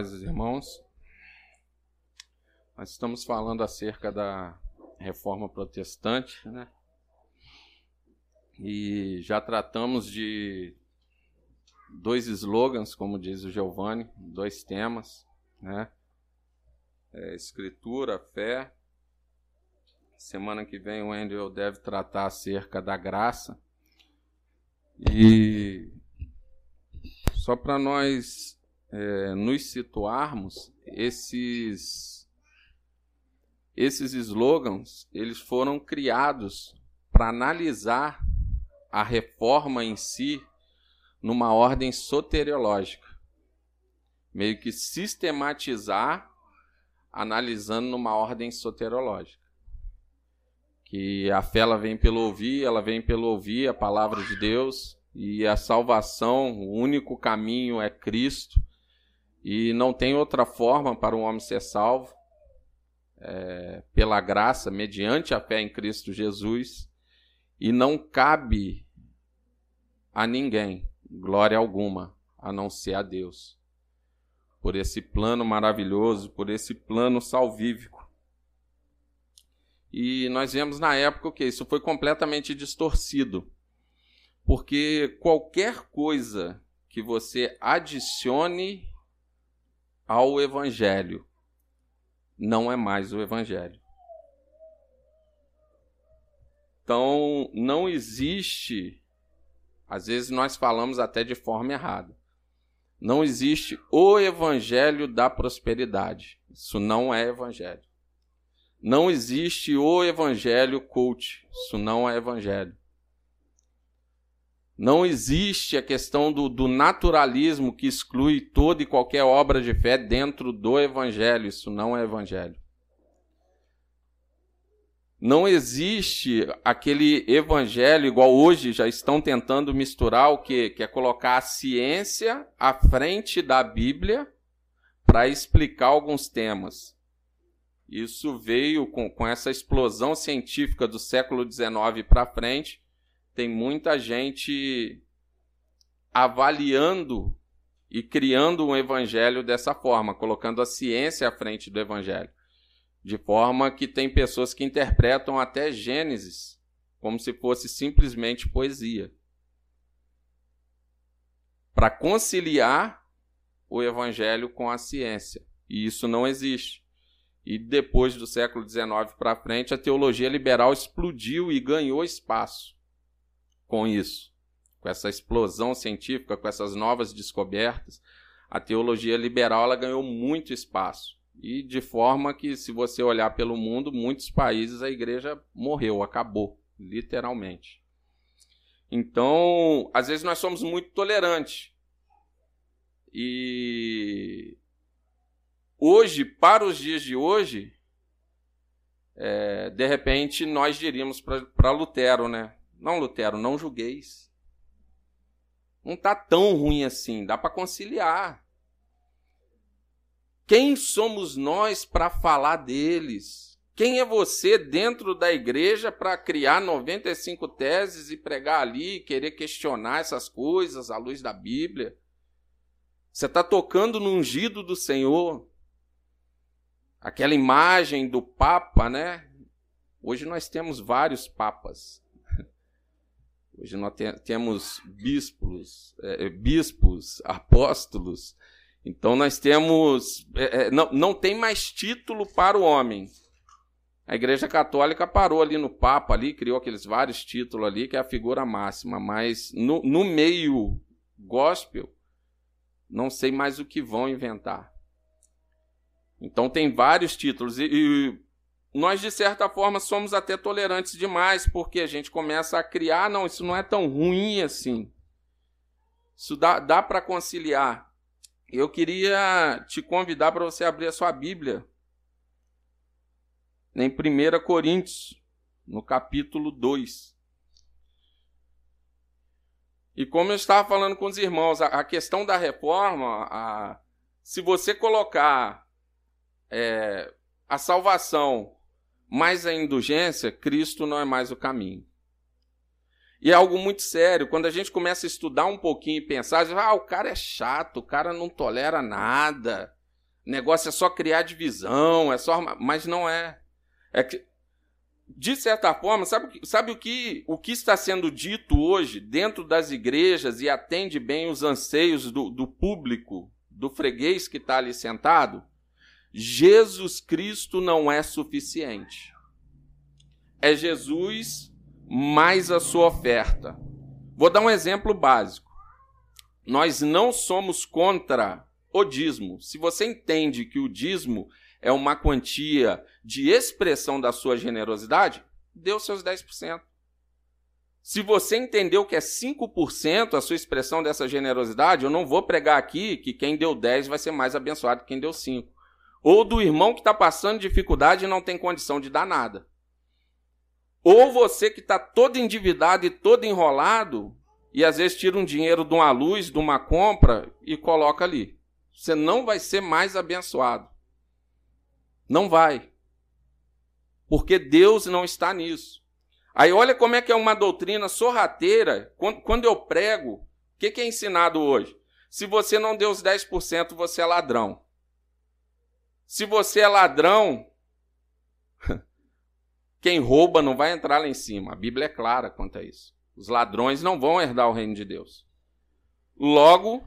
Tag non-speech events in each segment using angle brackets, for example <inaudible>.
paz irmãos. Nós estamos falando acerca da reforma protestante, né? E já tratamos de dois slogans, como diz o Giovanni, dois temas, né? É, escritura, fé. Semana que vem o Andrew deve tratar acerca da graça. E só para nós é, nos situarmos, esses, esses slogans eles foram criados para analisar a reforma em si numa ordem soteriológica, meio que sistematizar analisando numa ordem soteriológica. Que a fé ela vem pelo ouvir, ela vem pelo ouvir a palavra de Deus, e a salvação, o único caminho é Cristo. E não tem outra forma para um homem ser salvo, é, pela graça, mediante a fé em Cristo Jesus, e não cabe a ninguém glória alguma, a não ser a Deus, por esse plano maravilhoso, por esse plano salvífico. E nós vemos na época que isso foi completamente distorcido, porque qualquer coisa que você adicione ao Evangelho não é mais o Evangelho. Então, não existe, às vezes nós falamos até de forma errada, não existe o Evangelho da prosperidade. Isso não é Evangelho. Não existe o Evangelho cult. Isso não é Evangelho. Não existe a questão do, do, naturalismo que exclui toda e qualquer obra de fé dentro do Evangelho. Isso não é Evangelho. Não existe aquele Evangelho igual hoje já estão tentando misturar o que, que é colocar a ciência à frente da Bíblia para explicar alguns temas. Isso veio com, com essa explosão científica do século XIX para frente tem muita gente avaliando e criando um evangelho dessa forma, colocando a ciência à frente do evangelho. De forma que tem pessoas que interpretam até Gênesis como se fosse simplesmente poesia. Para conciliar o evangelho com a ciência. E isso não existe. E depois do século XIX para frente, a teologia liberal explodiu e ganhou espaço com isso, com essa explosão científica, com essas novas descobertas, a teologia liberal ela ganhou muito espaço. E de forma que, se você olhar pelo mundo, muitos países a igreja morreu, acabou, literalmente. Então, às vezes nós somos muito tolerantes. E hoje, para os dias de hoje, é, de repente nós diríamos para Lutero, né? Não, Lutero, não julgueis. Não está tão ruim assim, dá para conciliar. Quem somos nós para falar deles? Quem é você dentro da igreja para criar 95 teses e pregar ali, querer questionar essas coisas à luz da Bíblia? Você está tocando no ungido do Senhor. Aquela imagem do Papa, né? Hoje nós temos vários papas. Hoje nós temos bispos, é, bispos, apóstolos. Então nós temos. É, não, não tem mais título para o homem. A Igreja Católica parou ali no Papa, ali, criou aqueles vários títulos ali, que é a figura máxima, mas no, no meio gospel, não sei mais o que vão inventar. Então tem vários títulos. E, e nós, de certa forma, somos até tolerantes demais, porque a gente começa a criar, não, isso não é tão ruim assim. Isso dá, dá para conciliar. Eu queria te convidar para você abrir a sua Bíblia em 1 Coríntios, no capítulo 2. E como eu estava falando com os irmãos, a, a questão da reforma, a, se você colocar é, a salvação mais a indulgência, Cristo não é mais o caminho. E é algo muito sério. Quando a gente começa a estudar um pouquinho e pensar, ah, o cara é chato, o cara não tolera nada. O negócio é só criar divisão, é só. Mas não é. É que, de certa forma, sabe, sabe o, que, o que está sendo dito hoje dentro das igrejas e atende bem os anseios do, do público, do freguês que está ali sentado? Jesus Cristo não é suficiente. É Jesus mais a sua oferta. Vou dar um exemplo básico. Nós não somos contra o dízimo. Se você entende que o dízimo é uma quantia de expressão da sua generosidade, dê os seus 10%. Se você entendeu que é 5% a sua expressão dessa generosidade, eu não vou pregar aqui que quem deu 10 vai ser mais abençoado que quem deu 5. Ou do irmão que está passando dificuldade e não tem condição de dar nada. Ou você que está todo endividado e todo enrolado e às vezes tira um dinheiro de uma luz, de uma compra e coloca ali. Você não vai ser mais abençoado. Não vai. Porque Deus não está nisso. Aí olha como é que é uma doutrina sorrateira. Quando eu prego, o que é ensinado hoje? Se você não deu os 10%, você é ladrão. Se você é ladrão, <laughs> quem rouba não vai entrar lá em cima. A Bíblia é clara quanto a isso. Os ladrões não vão herdar o reino de Deus. Logo,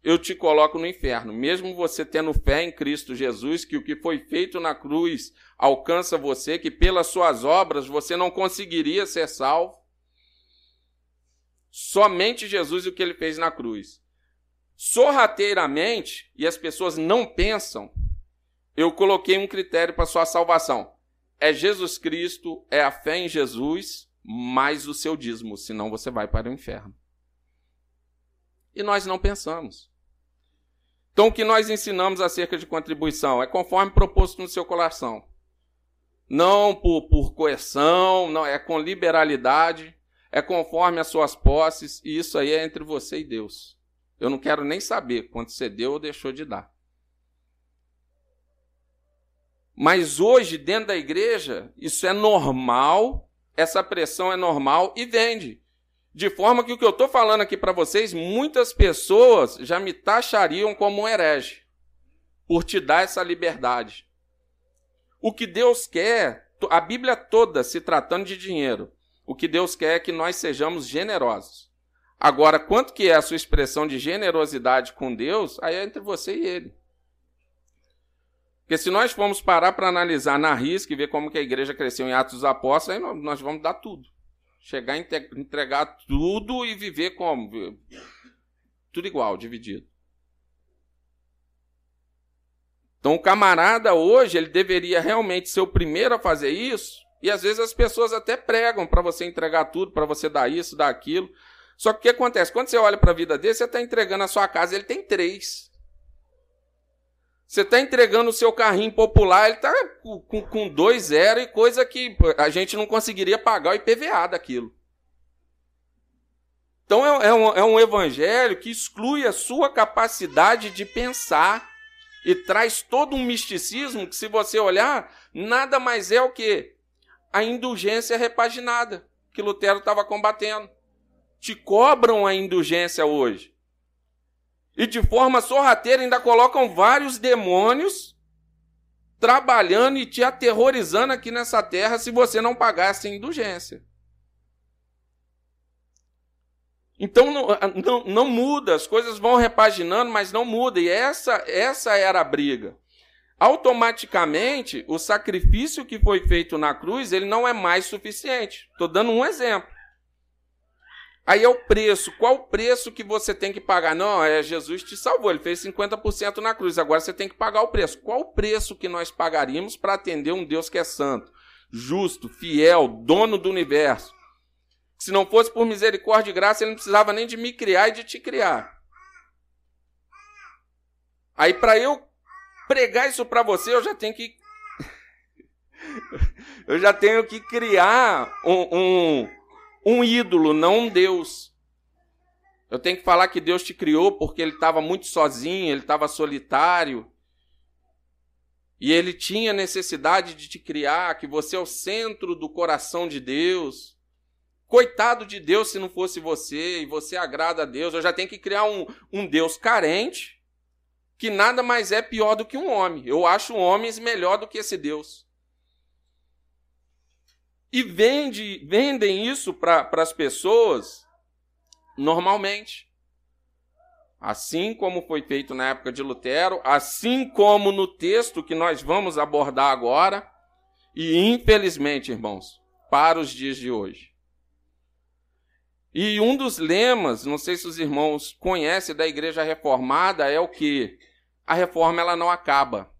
eu te coloco no inferno. Mesmo você tendo fé em Cristo Jesus, que o que foi feito na cruz alcança você, que pelas suas obras você não conseguiria ser salvo. Somente Jesus e o que ele fez na cruz. Sorrateiramente, e as pessoas não pensam, eu coloquei um critério para sua salvação. É Jesus Cristo, é a fé em Jesus, mais o seu dízimo, senão você vai para o inferno. E nós não pensamos. Então, o que nós ensinamos acerca de contribuição é conforme proposto no seu coração. Não por, por coerção, não é com liberalidade, é conforme as suas posses, e isso aí é entre você e Deus. Eu não quero nem saber quanto você deu ou deixou de dar. Mas hoje, dentro da igreja, isso é normal, essa pressão é normal e vende. De forma que o que eu estou falando aqui para vocês, muitas pessoas já me taxariam como um herege, por te dar essa liberdade. O que Deus quer, a Bíblia toda se tratando de dinheiro, o que Deus quer é que nós sejamos generosos. Agora, quanto que é a sua expressão de generosidade com Deus, aí é entre você e Ele. Porque se nós formos parar para analisar na risca e ver como que a igreja cresceu em Atos dos Apóstolos, aí nós vamos dar tudo. Chegar a entregar tudo e viver como? Tudo igual, dividido. Então, o camarada hoje, ele deveria realmente ser o primeiro a fazer isso, e às vezes as pessoas até pregam para você entregar tudo, para você dar isso, dar aquilo. Só que o que acontece? Quando você olha para a vida dele, você está entregando a sua casa, ele tem três. Você está entregando o seu carrinho popular, ele está com, com dois zero e coisa que a gente não conseguiria pagar o IPVA daquilo. Então é, é, um, é um evangelho que exclui a sua capacidade de pensar e traz todo um misticismo que, se você olhar, nada mais é o que? A indulgência repaginada que Lutero estava combatendo. Te cobram a indulgência hoje. E de forma sorrateira ainda colocam vários demônios trabalhando e te aterrorizando aqui nessa terra se você não pagar essa indulgência. Então não, não, não, muda, as coisas vão repaginando, mas não muda. E essa, essa era a briga. Automaticamente, o sacrifício que foi feito na cruz, ele não é mais suficiente. Estou dando um exemplo. Aí é o preço. Qual o preço que você tem que pagar? Não, é Jesus te salvou, ele fez 50% na cruz. Agora você tem que pagar o preço. Qual o preço que nós pagaríamos para atender um Deus que é santo, justo, fiel, dono do universo? Se não fosse por misericórdia e graça, ele não precisava nem de me criar e de te criar. Aí, para eu pregar isso para você, eu já tenho que. <laughs> eu já tenho que criar um, um, um ídolo, não um Deus. Eu tenho que falar que Deus te criou porque ele estava muito sozinho, ele estava solitário. E ele tinha necessidade de te criar, que você é o centro do coração de Deus. Coitado de Deus se não fosse você e você agrada a Deus. Eu já tenho que criar um, um Deus carente, que nada mais é pior do que um homem. Eu acho homens melhor do que esse Deus. E vende, vendem isso para as pessoas normalmente. Assim como foi feito na época de Lutero, assim como no texto que nós vamos abordar agora, e infelizmente, irmãos, para os dias de hoje. E um dos lemas, não sei se os irmãos conhecem da Igreja Reformada, é o que a reforma ela não acaba.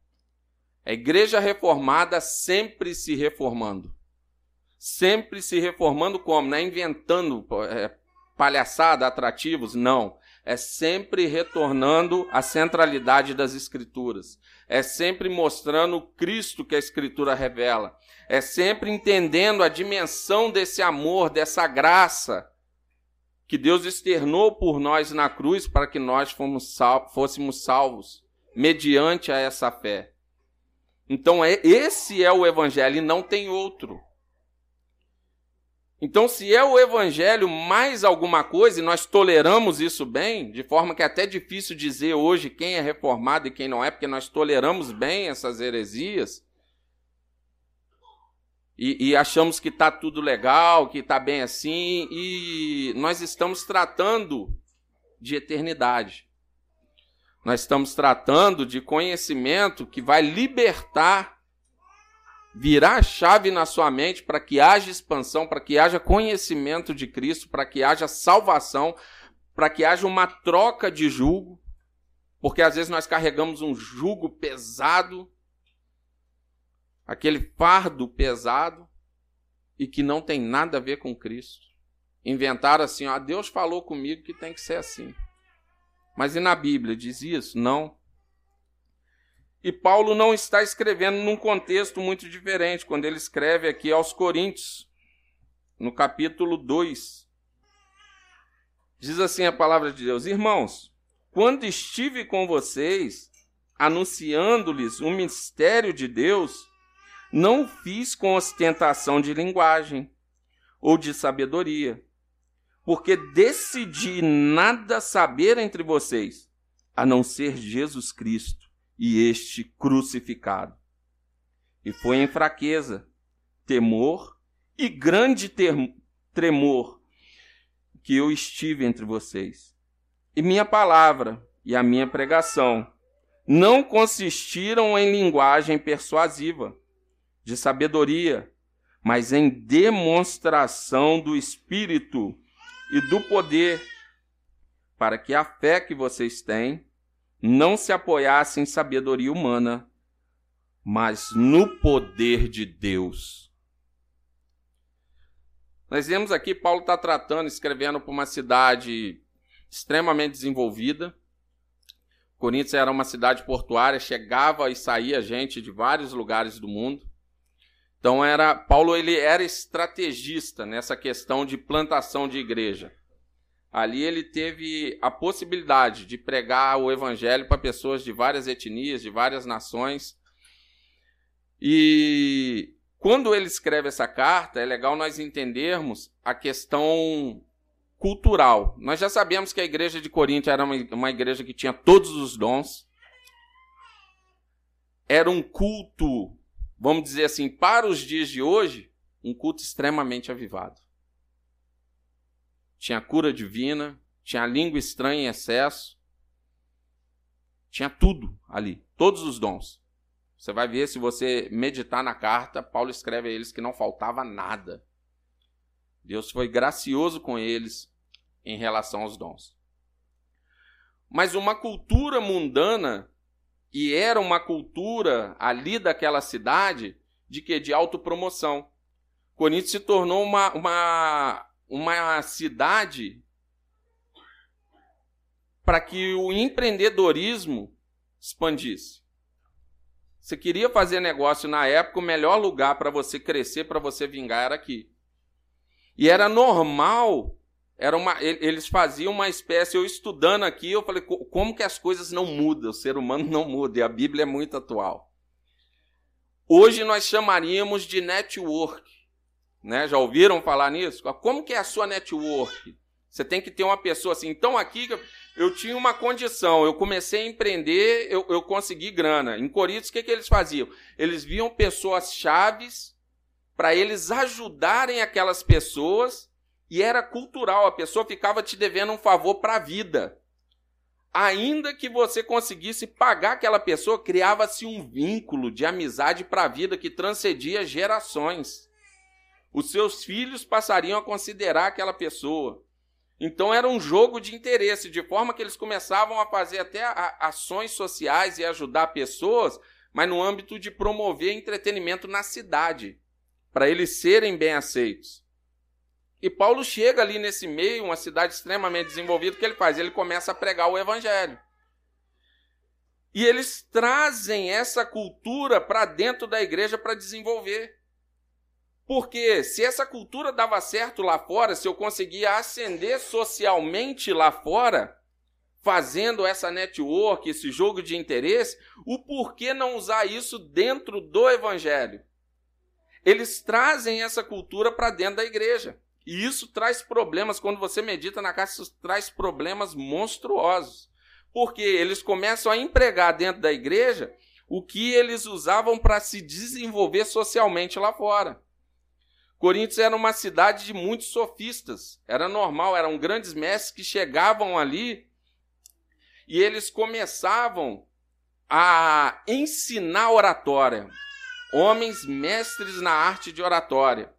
A igreja reformada sempre se reformando. Sempre se reformando como? Não é inventando é, palhaçada, atrativos, não. É sempre retornando à centralidade das Escrituras. É sempre mostrando o Cristo que a Escritura revela. É sempre entendendo a dimensão desse amor, dessa graça que Deus externou por nós na cruz para que nós fôssemos salvos mediante a essa fé. Então, é, esse é o evangelho e não tem outro. Então, se é o evangelho mais alguma coisa, e nós toleramos isso bem, de forma que é até difícil dizer hoje quem é reformado e quem não é, porque nós toleramos bem essas heresias, e, e achamos que está tudo legal, que está bem assim, e nós estamos tratando de eternidade. Nós estamos tratando de conhecimento que vai libertar, virar a chave na sua mente para que haja expansão, para que haja conhecimento de Cristo, para que haja salvação, para que haja uma troca de jugo, porque às vezes nós carregamos um jugo pesado, aquele fardo pesado, e que não tem nada a ver com Cristo. Inventaram assim, ó, Deus falou comigo que tem que ser assim. Mas e na Bíblia diz isso? Não. E Paulo não está escrevendo num contexto muito diferente, quando ele escreve aqui aos Coríntios, no capítulo 2. Diz assim a palavra de Deus: Irmãos, quando estive com vocês, anunciando-lhes o mistério de Deus, não fiz com ostentação de linguagem ou de sabedoria porque decidi nada saber entre vocês, a não ser Jesus Cristo e este crucificado. E foi em fraqueza, temor e grande tremor que eu estive entre vocês. E minha palavra e a minha pregação não consistiram em linguagem persuasiva, de sabedoria, mas em demonstração do Espírito e do poder, para que a fé que vocês têm não se apoiasse em sabedoria humana, mas no poder de Deus. Nós vemos aqui, Paulo está tratando, escrevendo para uma cidade extremamente desenvolvida. Coríntios era uma cidade portuária, chegava e saía gente de vários lugares do mundo. Então era Paulo ele era estrategista nessa questão de plantação de igreja. Ali ele teve a possibilidade de pregar o evangelho para pessoas de várias etnias, de várias nações. E quando ele escreve essa carta, é legal nós entendermos a questão cultural. Nós já sabemos que a igreja de Corinto era uma, igreja que tinha todos os dons. Era um culto vamos dizer assim, para os dias de hoje, um culto extremamente avivado. Tinha cura divina, tinha língua estranha em excesso, tinha tudo ali, todos os dons. Você vai ver se você meditar na carta, Paulo escreve a eles que não faltava nada. Deus foi gracioso com eles em relação aos dons. Mas uma cultura mundana e era uma cultura ali daquela cidade de que de autopromoção. Corinto se tornou uma, uma, uma cidade para que o empreendedorismo expandisse. Você queria fazer negócio na época, o melhor lugar para você crescer, para você vingar era aqui. E era normal era uma, eles faziam uma espécie, eu estudando aqui, eu falei, como que as coisas não mudam, o ser humano não muda, e a Bíblia é muito atual. Hoje nós chamaríamos de network. Né? Já ouviram falar nisso? Como que é a sua network? Você tem que ter uma pessoa assim. Então aqui eu tinha uma condição, eu comecei a empreender, eu, eu consegui grana. Em Coríntios, o que, que eles faziam? Eles viam pessoas chaves para eles ajudarem aquelas pessoas e era cultural, a pessoa ficava te devendo um favor para a vida. Ainda que você conseguisse pagar aquela pessoa, criava-se um vínculo de amizade para a vida que transcendia gerações. Os seus filhos passariam a considerar aquela pessoa. Então era um jogo de interesse, de forma que eles começavam a fazer até ações sociais e ajudar pessoas, mas no âmbito de promover entretenimento na cidade, para eles serem bem aceitos. E Paulo chega ali nesse meio, uma cidade extremamente desenvolvida, o que ele faz? Ele começa a pregar o evangelho. E eles trazem essa cultura para dentro da igreja para desenvolver. Porque se essa cultura dava certo lá fora, se eu conseguia ascender socialmente lá fora, fazendo essa network, esse jogo de interesse, o porquê não usar isso dentro do evangelho? Eles trazem essa cultura para dentro da igreja. E isso traz problemas, quando você medita na casa, isso traz problemas monstruosos. Porque eles começam a empregar dentro da igreja o que eles usavam para se desenvolver socialmente lá fora. Coríntios era uma cidade de muitos sofistas. Era normal, eram grandes mestres que chegavam ali e eles começavam a ensinar oratória. Homens mestres na arte de oratória.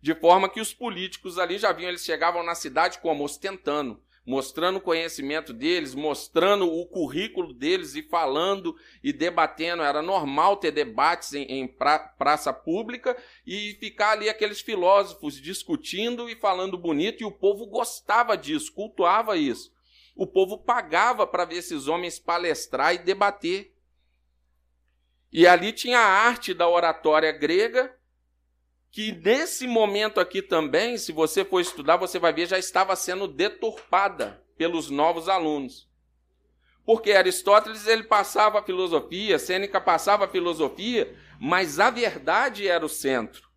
De forma que os políticos ali já vinham, eles chegavam na cidade como ostentando mostrando o conhecimento deles, mostrando o currículo deles e falando e debatendo. Era normal ter debates em, em pra, praça pública e ficar ali aqueles filósofos discutindo e falando bonito, e o povo gostava disso, cultuava isso. O povo pagava para ver esses homens palestrar e debater. E ali tinha a arte da oratória grega, que nesse momento aqui também, se você for estudar, você vai ver, já estava sendo deturpada pelos novos alunos. Porque Aristóteles ele passava a filosofia, Sêneca passava a filosofia, mas a verdade era o centro.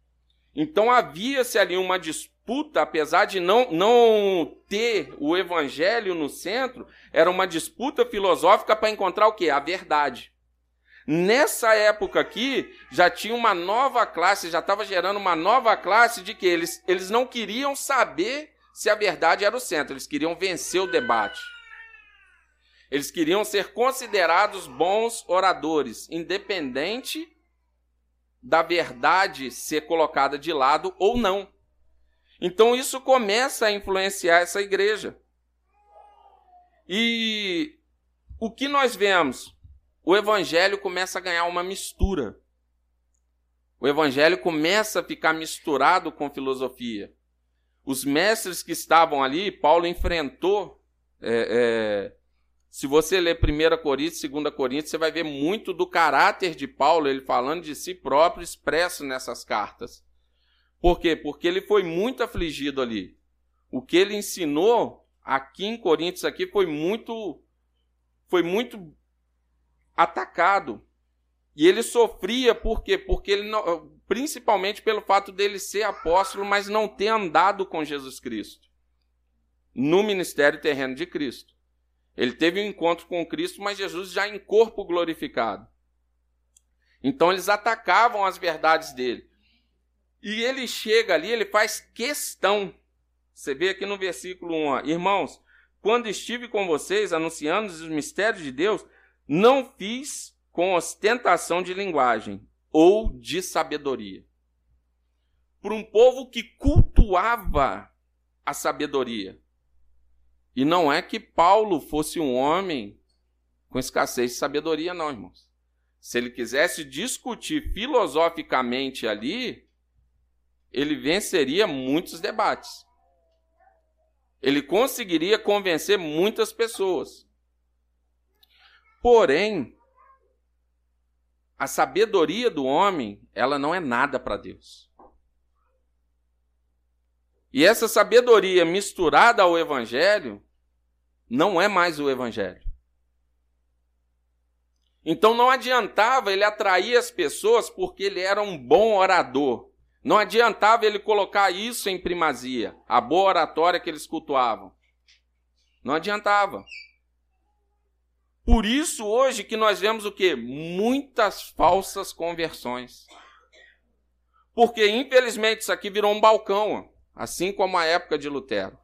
Então havia-se ali uma disputa, apesar de não, não ter o evangelho no centro, era uma disputa filosófica para encontrar o que? A verdade. Nessa época aqui, já tinha uma nova classe, já estava gerando uma nova classe de que eles, eles não queriam saber se a verdade era o centro, eles queriam vencer o debate. Eles queriam ser considerados bons oradores, independente da verdade ser colocada de lado ou não. Então isso começa a influenciar essa igreja. E o que nós vemos? O evangelho começa a ganhar uma mistura. O evangelho começa a ficar misturado com filosofia. Os mestres que estavam ali, Paulo enfrentou. É, é, se você ler 1 Coríntios, 2 Coríntios, você vai ver muito do caráter de Paulo, ele falando de si próprio, expresso nessas cartas. Por quê? Porque ele foi muito afligido ali. O que ele ensinou aqui em Coríntios aqui foi muito foi muito atacado. E ele sofria por quê? Porque ele não, principalmente pelo fato dele ser apóstolo, mas não ter andado com Jesus Cristo no ministério terreno de Cristo. Ele teve um encontro com Cristo, mas Jesus já em corpo glorificado. Então eles atacavam as verdades dele. E ele chega ali, ele faz questão. Você vê aqui no versículo 1, ó, irmãos, quando estive com vocês anunciando os mistérios de Deus, não fiz com ostentação de linguagem ou de sabedoria. Para um povo que cultuava a sabedoria. E não é que Paulo fosse um homem com escassez de sabedoria, não, irmãos. Se ele quisesse discutir filosoficamente ali, ele venceria muitos debates. Ele conseguiria convencer muitas pessoas. Porém, a sabedoria do homem, ela não é nada para Deus. E essa sabedoria misturada ao evangelho não é mais o evangelho. Então não adiantava ele atrair as pessoas porque ele era um bom orador. Não adiantava ele colocar isso em primazia, a boa oratória que eles cultuavam. Não adiantava. Por isso, hoje, que nós vemos o quê? Muitas falsas conversões. Porque, infelizmente, isso aqui virou um balcão, assim como a época de Lutero.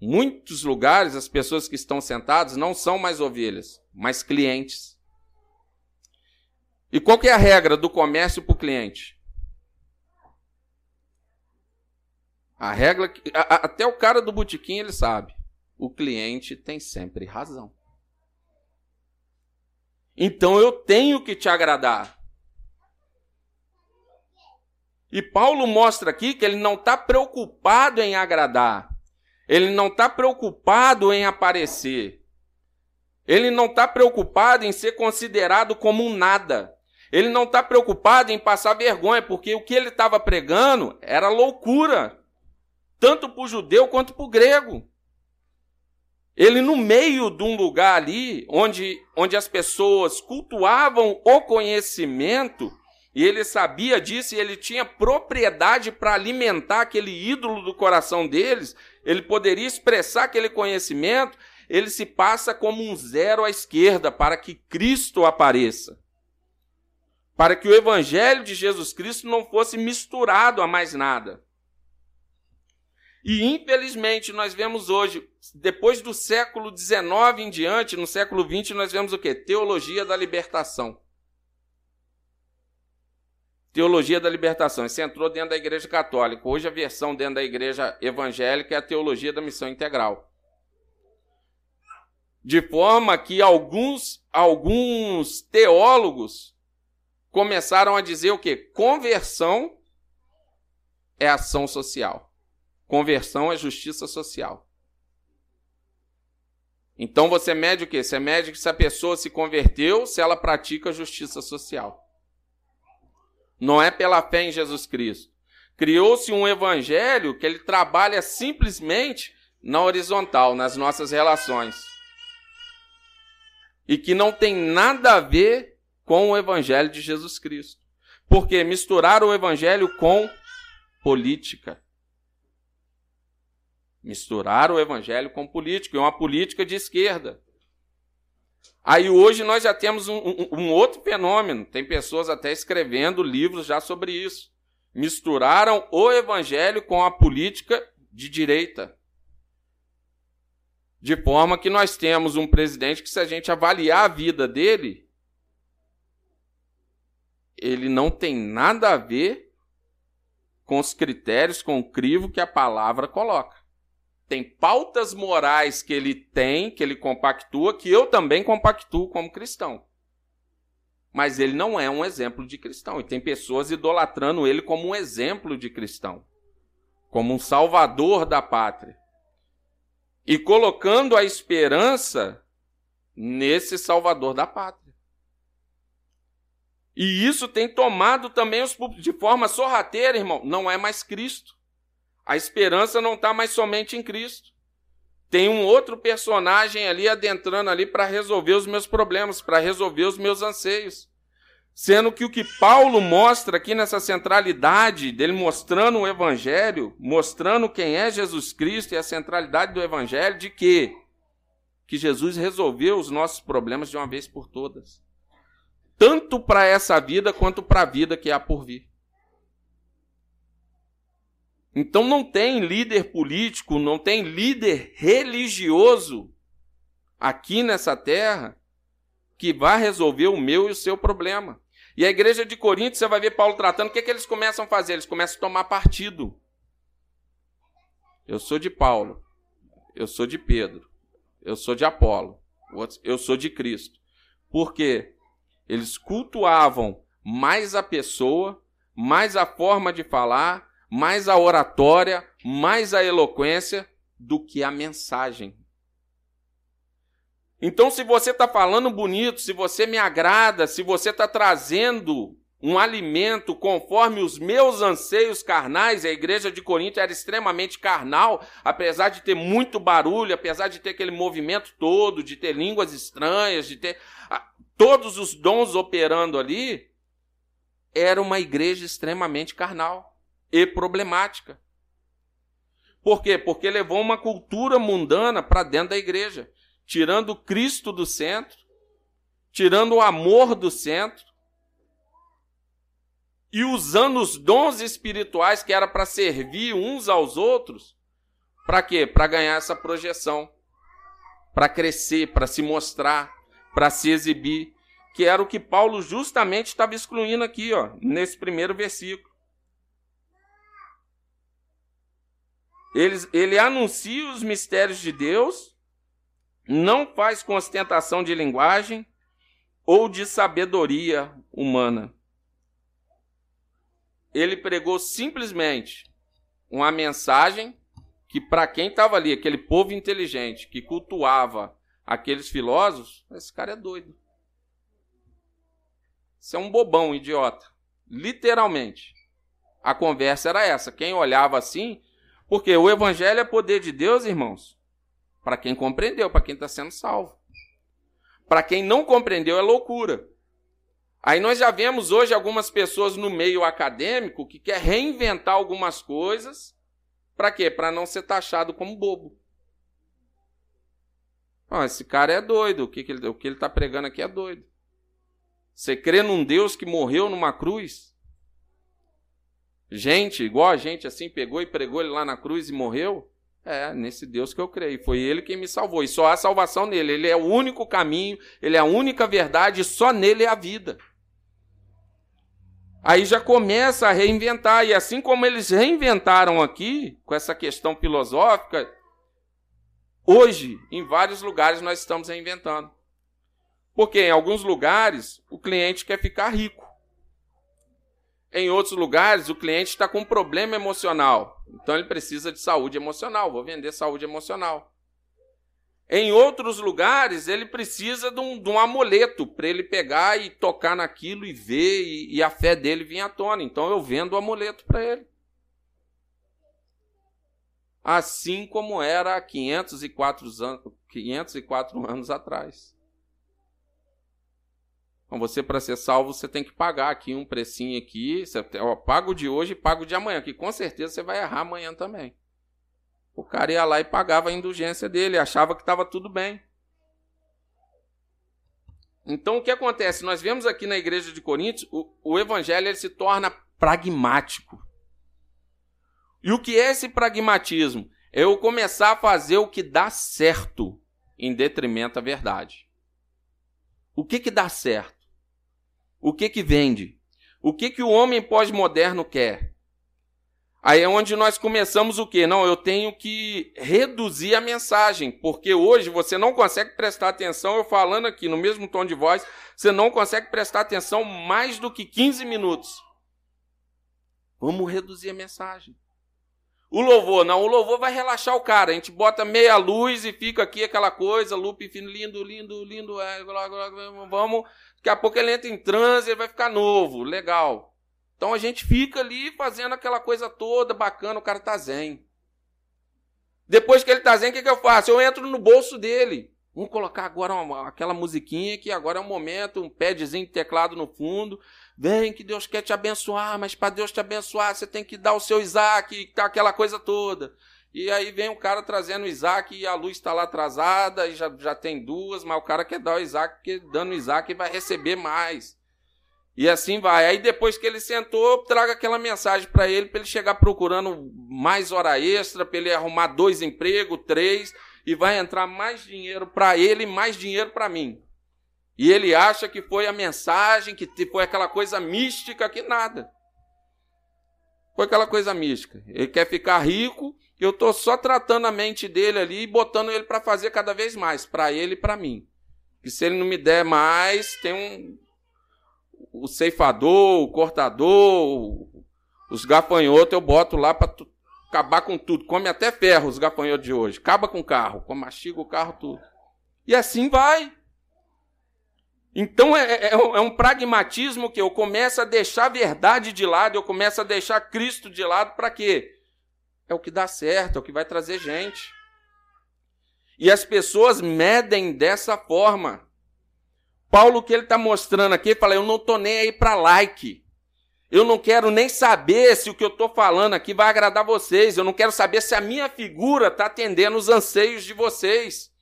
Muitos lugares, as pessoas que estão sentadas não são mais ovelhas, mas clientes. E qual que é a regra do comércio para o cliente? A regra, até o cara do botequim ele sabe o cliente tem sempre razão. Então eu tenho que te agradar. E Paulo mostra aqui que ele não está preocupado em agradar. Ele não está preocupado em aparecer. Ele não está preocupado em ser considerado como um nada. Ele não está preocupado em passar vergonha, porque o que ele estava pregando era loucura, tanto para o judeu quanto para o grego. Ele, no meio de um lugar ali, onde, onde as pessoas cultuavam o conhecimento, e ele sabia disso, e ele tinha propriedade para alimentar aquele ídolo do coração deles, ele poderia expressar aquele conhecimento, ele se passa como um zero à esquerda para que Cristo apareça. Para que o evangelho de Jesus Cristo não fosse misturado a mais nada. E infelizmente nós vemos hoje, depois do século XIX em diante, no século XX, nós vemos o que? Teologia da libertação. Teologia da libertação. Isso entrou dentro da Igreja Católica. Hoje a versão dentro da Igreja Evangélica é a teologia da missão integral. De forma que alguns, alguns teólogos começaram a dizer o que? Conversão é ação social. Conversão é justiça social. Então você mede o quê? Você mede se a pessoa se converteu, se ela pratica justiça social. Não é pela fé em Jesus Cristo. Criou-se um evangelho que ele trabalha simplesmente na horizontal, nas nossas relações. E que não tem nada a ver com o evangelho de Jesus Cristo. Porque misturaram o evangelho com política. Misturar o evangelho com política, e uma política de esquerda. Aí hoje nós já temos um, um, um, outro fenômeno, tem pessoas até escrevendo livros já sobre isso. Misturaram o evangelho com a política de direita. De forma que nós temos um presidente que, se a gente avaliar a vida dele, ele não tem nada a ver com os critérios, com o crivo que a palavra coloca tem pautas morais que ele tem, que ele compactua, que eu também compactuo como cristão. Mas ele não é um exemplo de cristão. E tem pessoas idolatrando ele como um exemplo de cristão, como um salvador da pátria. E colocando a esperança nesse salvador da pátria. E isso tem tomado também os de forma sorrateira, irmão. Não é mais Cristo. A esperança não está mais somente em Cristo. Tem um outro personagem ali adentrando ali para resolver os meus problemas, para resolver os meus anseios. Sendo que o que Paulo mostra aqui nessa centralidade dele mostrando o evangelho, mostrando quem é Jesus Cristo e a centralidade do evangelho de que que Jesus resolveu os nossos problemas de uma vez por todas. Tanto para essa vida quanto para a vida que há por vir. Então não tem líder político, não tem líder religioso aqui nessa terra que vá resolver o meu e o seu problema. E a igreja de Corinto, você vai ver Paulo tratando, o que, é que eles começam a fazer? Eles começam a tomar partido. Eu sou de Paulo, eu sou de Pedro, eu sou de Apolo, eu sou de Cristo. Por quê? Eles cultuavam mais a pessoa, mais a forma de falar, mais a oratória, mais a eloquência do que a mensagem. Então, se você está falando bonito, se você me agrada, se você está trazendo um alimento conforme os meus anseios carnais, a igreja de Corinto era extremamente carnal, apesar de ter muito barulho, apesar de ter aquele movimento todo, de ter línguas estranhas, de ter ah, todos os dons operando ali, era uma igreja extremamente carnal e problemática. Por quê? Porque levou uma cultura mundana para dentro da igreja. tirando Cristo do centro, tirando o amor do centro e usando os dons espirituais que era para servir uns aos outros, para quê? Para ganhar essa projeção, para crescer, para se mostrar, para se exibir, que era o que Paulo justamente estava excluindo aqui, ó, nesse primeiro versículo. Ele, ele anuncia os mistérios de Deus, não faz com ostentação de linguagem ou de sabedoria humana. Ele pregou simplesmente uma mensagem que, para quem estava ali, aquele povo inteligente que cultuava aqueles filósofos, esse cara é doido. Você é um bobão, um idiota. Literalmente. A conversa era essa. Quem olhava assim porque o evangelho é poder de Deus, irmãos, para quem compreendeu, para quem está sendo salvo. Para quem não compreendeu, é loucura. Aí nós já vemos hoje algumas pessoas no meio acadêmico que quer reinventar algumas coisas. Para quê? Para não ser taxado como bobo. Oh, esse cara é doido. O que, que ele está pregando aqui é doido. Você crê num Deus que morreu numa cruz? Gente, igual a gente, assim, pegou e pregou ele lá na cruz e morreu? É, nesse Deus que eu creio. Foi ele quem me salvou. E só há salvação nele. Ele é o único caminho, ele é a única verdade, só nele é a vida. Aí já começa a reinventar. E assim como eles reinventaram aqui, com essa questão filosófica, hoje, em vários lugares, nós estamos reinventando. Porque em alguns lugares o cliente quer ficar rico. Em outros lugares, o cliente está com um problema emocional. Então, ele precisa de saúde emocional. Vou vender saúde emocional. Em outros lugares, ele precisa de um, de um amuleto para ele pegar e tocar naquilo e ver e, e, a fé dele vir à tona. Então, eu vendo o amuleto para ele. Assim como era há 504 anos, 504 anos atrás. Então, você, para ser salvo, você tem que pagar aqui um precinho aqui. Você, ó, pago de hoje e pago de amanhã, que com certeza você vai errar amanhã também. O cara ia lá e pagava a indulgência dele, achava que estava tudo bem. Então, o que acontece? Nós vemos aqui na igreja de Coríntios, o, o evangelho ele se torna pragmático. E o que é esse pragmatismo? É eu começar a fazer o que dá certo em detrimento da verdade. O que, que dá certo? O que que vende? O que que o homem pós-moderno quer? Aí é onde nós começamos o quê? Não, eu tenho que reduzir a mensagem, porque hoje você não consegue prestar atenção, eu falando aqui no mesmo tom de voz, você não consegue prestar atenção mais do que 15 minutos. Vamos reduzir a mensagem. O louvor, não, o louvor vai relaxar o cara. A gente bota meia luz e fica aqui aquela coisa, loop lindo, lindo, lindo, é, vamos. Daqui a pouco ele entra em transe, ele vai ficar novo, legal. Então a gente fica ali fazendo aquela coisa toda bacana, o cara tá zen. Depois que ele tá zen, o que, que eu faço? Eu entro no bolso dele. Vamos colocar agora uma, aquela musiquinha que agora é o um momento, um padzinho de teclado no fundo. Vem que Deus quer te abençoar, mas para Deus te abençoar, você tem que dar o seu Isaac, tá aquela coisa toda. E aí vem o cara trazendo o Isaac e a luz está lá atrasada e já, já tem duas, mas o cara quer dar o Isaac, porque dando o Isaac vai receber mais. E assim vai. Aí depois que ele sentou, traga aquela mensagem para ele, para ele chegar procurando mais hora extra, para ele arrumar dois empregos, três, e vai entrar mais dinheiro para ele e mais dinheiro para mim. E ele acha que foi a mensagem, que foi aquela coisa mística, que nada. Foi aquela coisa mística. Ele quer ficar rico, eu estou só tratando a mente dele ali e botando ele para fazer cada vez mais, para ele e para mim. E se ele não me der mais, tem um. O ceifador, o cortador, os gafanhotos eu boto lá para acabar com tudo. Come até ferro os gafanhotos de hoje. Acaba com o carro, mastiga o carro tudo. E assim vai. Então é, é, é, é, um pragmatismo que eu começo a deixar a verdade de lado, eu começo a deixar Cristo de lado para quê? É o que dá certo, é o que vai trazer gente. E as pessoas medem dessa forma. Paulo, o que ele está mostrando aqui, fala: Eu não estou nem aí para like. Eu não quero nem saber se o que eu estou falando aqui vai agradar vocês. Eu não quero saber se a minha figura está atendendo os anseios de vocês.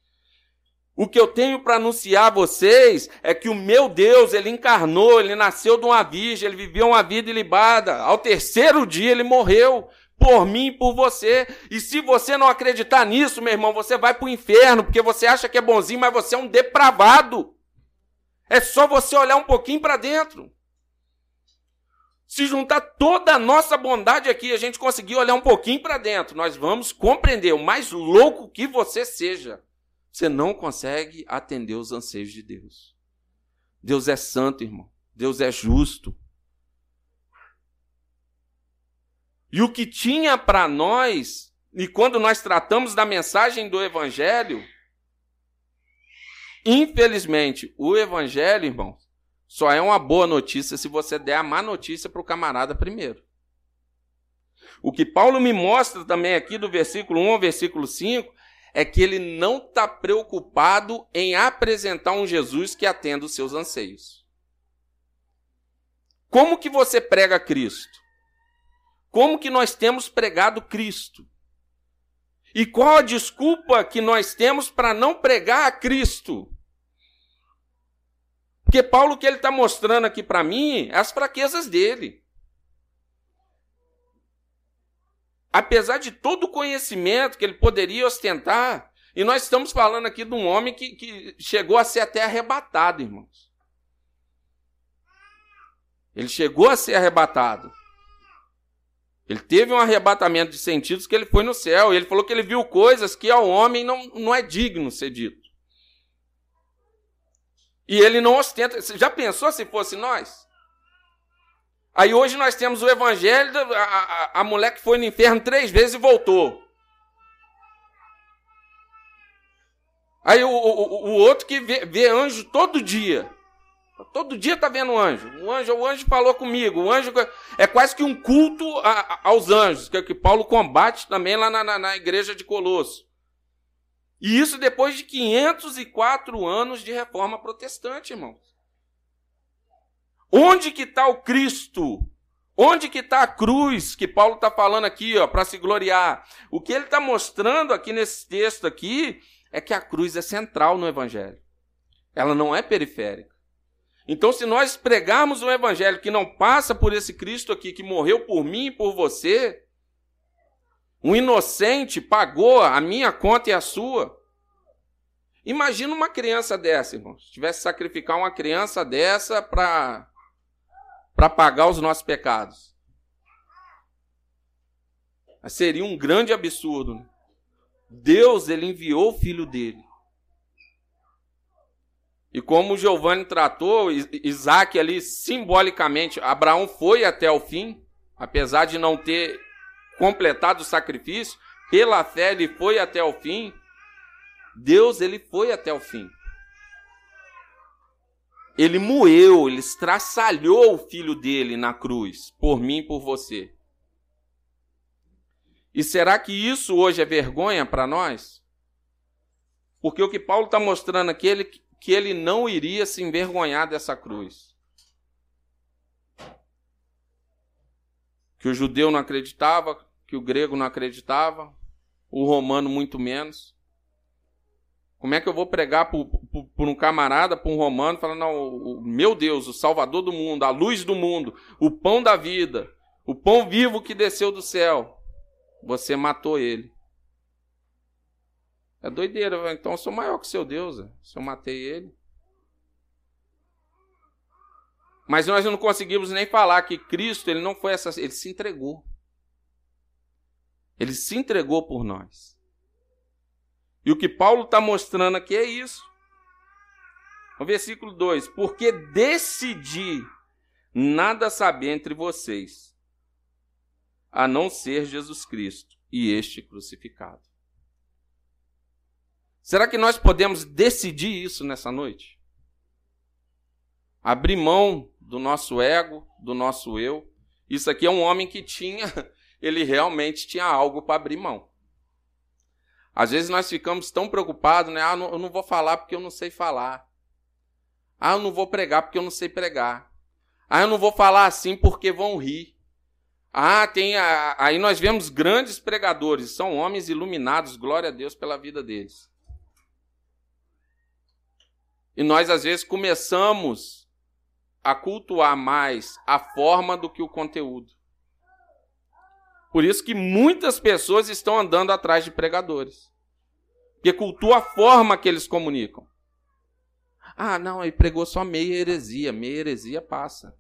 O que eu tenho para anunciar a vocês é que o meu Deus, ele encarnou, ele nasceu de uma virgem, ele viveu uma vida ilibada. Ao terceiro dia ele morreu por mim e por você. E se você não acreditar nisso, meu irmão, você vai para o inferno, porque você acha que é bonzinho, mas você é um depravado. É só você olhar um pouquinho para dentro. Se juntar toda a nossa bondade aqui, a gente conseguir olhar um pouquinho para dentro, nós vamos compreender, o mais louco que você seja, você não consegue atender os anseios de Deus. Deus é santo, irmão. Deus é justo. E o que tinha para nós, e quando nós tratamos da mensagem do Evangelho, infelizmente, o Evangelho, irmão, só é uma boa notícia se você der a má notícia para o camarada primeiro. O que Paulo me mostra também aqui do versículo 1 ao versículo 5 é que ele não está preocupado em apresentar um Jesus que atenda os seus anseios. Como que você prega Cristo? Como que nós temos pregado Cristo? E qual a desculpa que nós temos para não pregar a Cristo? Porque Paulo, o que ele está mostrando aqui para mim, é as fraquezas dele. Apesar de todo o conhecimento que ele poderia ostentar, e nós estamos falando aqui de um homem que, que chegou a ser até arrebatado, irmãos. Ele chegou a ser arrebatado. Ele teve um arrebatamento de sentidos que ele foi no céu. E ele falou que ele viu coisas que ao homem não, não é digno ser dito. E ele não ostenta. Já pensou se fosse nós? Aí hoje nós temos o evangelho, a, a, a mulher que foi no inferno três vezes e voltou. Aí o, o, o outro que vê, vê anjo todo dia. Todo dia está vendo um anjo. O anjo, o anjo falou comigo. O anjo é quase que um culto a, a, aos anjos, que, é que Paulo combate também lá na, na, na igreja de Colosso. E isso depois de 504 anos de reforma protestante, irmãos. Onde que está o Cristo? Onde que está a cruz que Paulo está falando aqui, ó, para se gloriar? O que ele está mostrando aqui nesse texto aqui é que a cruz é central no Evangelho. Ela não é periférica. Então, se nós pregarmos um evangelho que não passa por esse Cristo aqui, que morreu por mim e por você, um inocente pagou a minha conta e a sua. Imagina uma criança dessa, irmãos. Se tivesse que sacrificar uma criança dessa para pagar os nossos pecados. Seria um grande absurdo. Né? Deus, ele enviou o filho dele e como Giovanni tratou, Isaac ali simbolicamente, Abraão foi até o fim, apesar de não ter completado o sacrifício, pela fé ele foi até o fim. Deus ele foi até o fim. Ele moeu, ele estraçalhou o filho dele na cruz, por mim e por você. E será que isso hoje é vergonha para nós? Porque o que Paulo está mostrando aqui, ele, que ele não iria se envergonhar dessa cruz. Que o judeu não acreditava, que o grego não acreditava, o romano muito menos. Como é que eu vou pregar por, um camarada, por um romano, falando, não, meu Deus, o Salvador do mundo, a luz do mundo, o pão da vida, o pão vivo que desceu do céu, você matou ele. É doideira, então eu sou maior que seu Deus, se eu matei ele. Mas nós não conseguimos nem falar que Cristo, ele não foi essa, ele se entregou. Ele se entregou por nós. E o que Paulo está mostrando aqui é isso. No versículo 2: Porque decidi nada saber entre vocês, a não ser Jesus Cristo e este crucificado. Será que nós podemos decidir isso nessa noite? Abrir mão do nosso ego, do nosso eu. Isso aqui é um homem que tinha, <laughs> ele realmente tinha algo para abrir mão. Às vezes nós ficamos tão preocupados, né? Ah, eu não vou falar porque eu não sei falar. Ah, eu não vou pregar porque eu não sei pregar. Ah, eu não vou falar assim porque vão rir. Ah, tem a... aí nós vemos grandes pregadores, são homens iluminados, glória a Deus pela vida deles. E nós, às vezes, começamos a cultuar mais a forma do que o conteúdo. Por isso que muitas pessoas estão andando atrás de pregadores. Porque cultua a forma que eles comunicam. Ah, não, ele pregou só meia heresia. Meia heresia passa.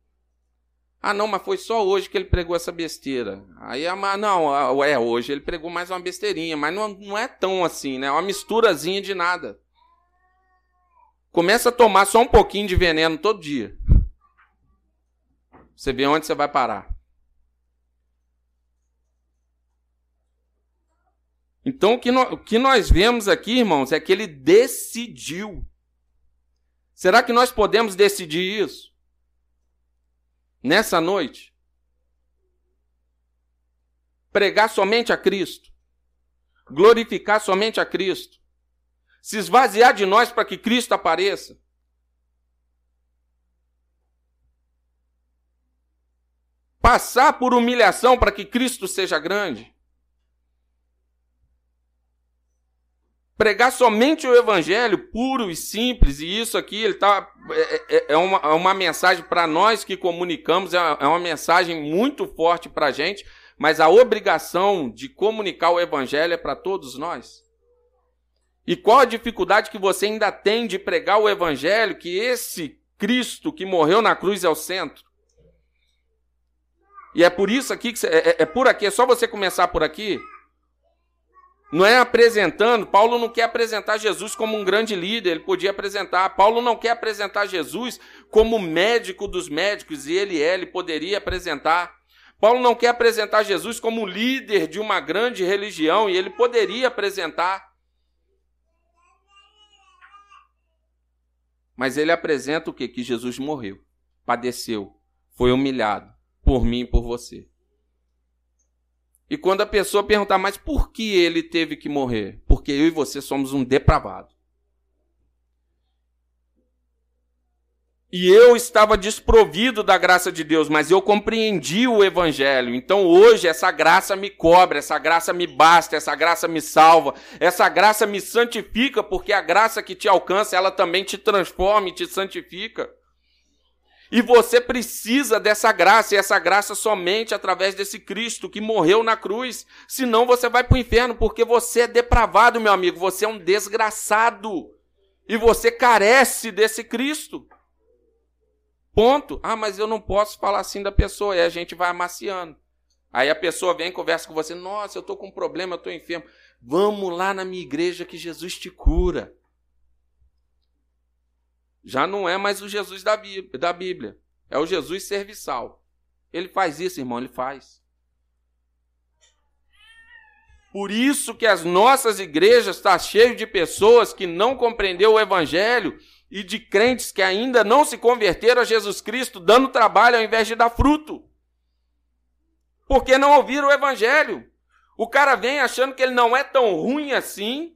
Ah, não, mas foi só hoje que ele pregou essa besteira. Aí, não, é, hoje ele pregou mais uma besteirinha, mas não, não é tão assim, né? É uma misturazinha de nada. Começa a tomar só um pouquinho de veneno todo dia. Você vê onde você vai parar. Então, o que, o que nós vemos aqui, irmãos, é que ele decidiu. Será que nós podemos decidir isso? Nessa noite? Pregar somente a Cristo? Glorificar somente a Cristo? Se esvaziar de nós para que Cristo apareça? Passar por humilhação para que Cristo seja grande? pregar somente o evangelho puro e simples, e isso aqui ele tá, é, é, é uma, é uma mensagem para nós que comunicamos, é, é uma mensagem muito forte para a gente, mas a obrigação de comunicar o evangelho é para todos nós. E qual a dificuldade que você ainda tem de pregar o evangelho, que esse Cristo que morreu na cruz é o centro? E é por isso aqui, que, é, é, é por aqui, é só você começar por aqui, não é apresentando, Paulo não quer apresentar Jesus como um grande líder, ele podia apresentar. Paulo não quer apresentar Jesus como médico dos médicos, e ele é, ele poderia apresentar. Paulo não quer apresentar Jesus como líder de uma grande religião, e ele poderia apresentar. Mas ele apresenta o que? Que Jesus morreu, padeceu, foi humilhado por mim e por você. E quando a pessoa perguntar, mas por que ele teve que morrer? Porque eu e você somos um depravado. E eu estava desprovido da graça de Deus, mas eu compreendi o Evangelho. Então hoje essa graça me cobre, essa graça me basta, essa graça me salva, essa graça me santifica, porque a graça que te alcança, ela também te transforma e te santifica. E você precisa dessa graça, e essa graça somente através desse Cristo que morreu na cruz. Senão você vai para o inferno, porque você é depravado, meu amigo. Você é um desgraçado. E você carece desse Cristo. Ponto. Ah, mas eu não posso falar assim da pessoa. E a gente vai amaciando. Aí a pessoa vem e conversa com você. Nossa, eu estou com um problema, eu estou enfermo. Vamos lá na minha igreja que Jesus te cura já não é mais o Jesus da Bíblia, é o Jesus serviçal. Ele faz isso, irmão, ele faz. Por isso que as nossas igrejas estão tá cheias de pessoas que não compreenderam o evangelho e de crentes que ainda não se converteram a Jesus Cristo, dando trabalho ao invés de dar fruto. Porque não ouviram o evangelho. O cara vem achando que ele não é tão ruim assim,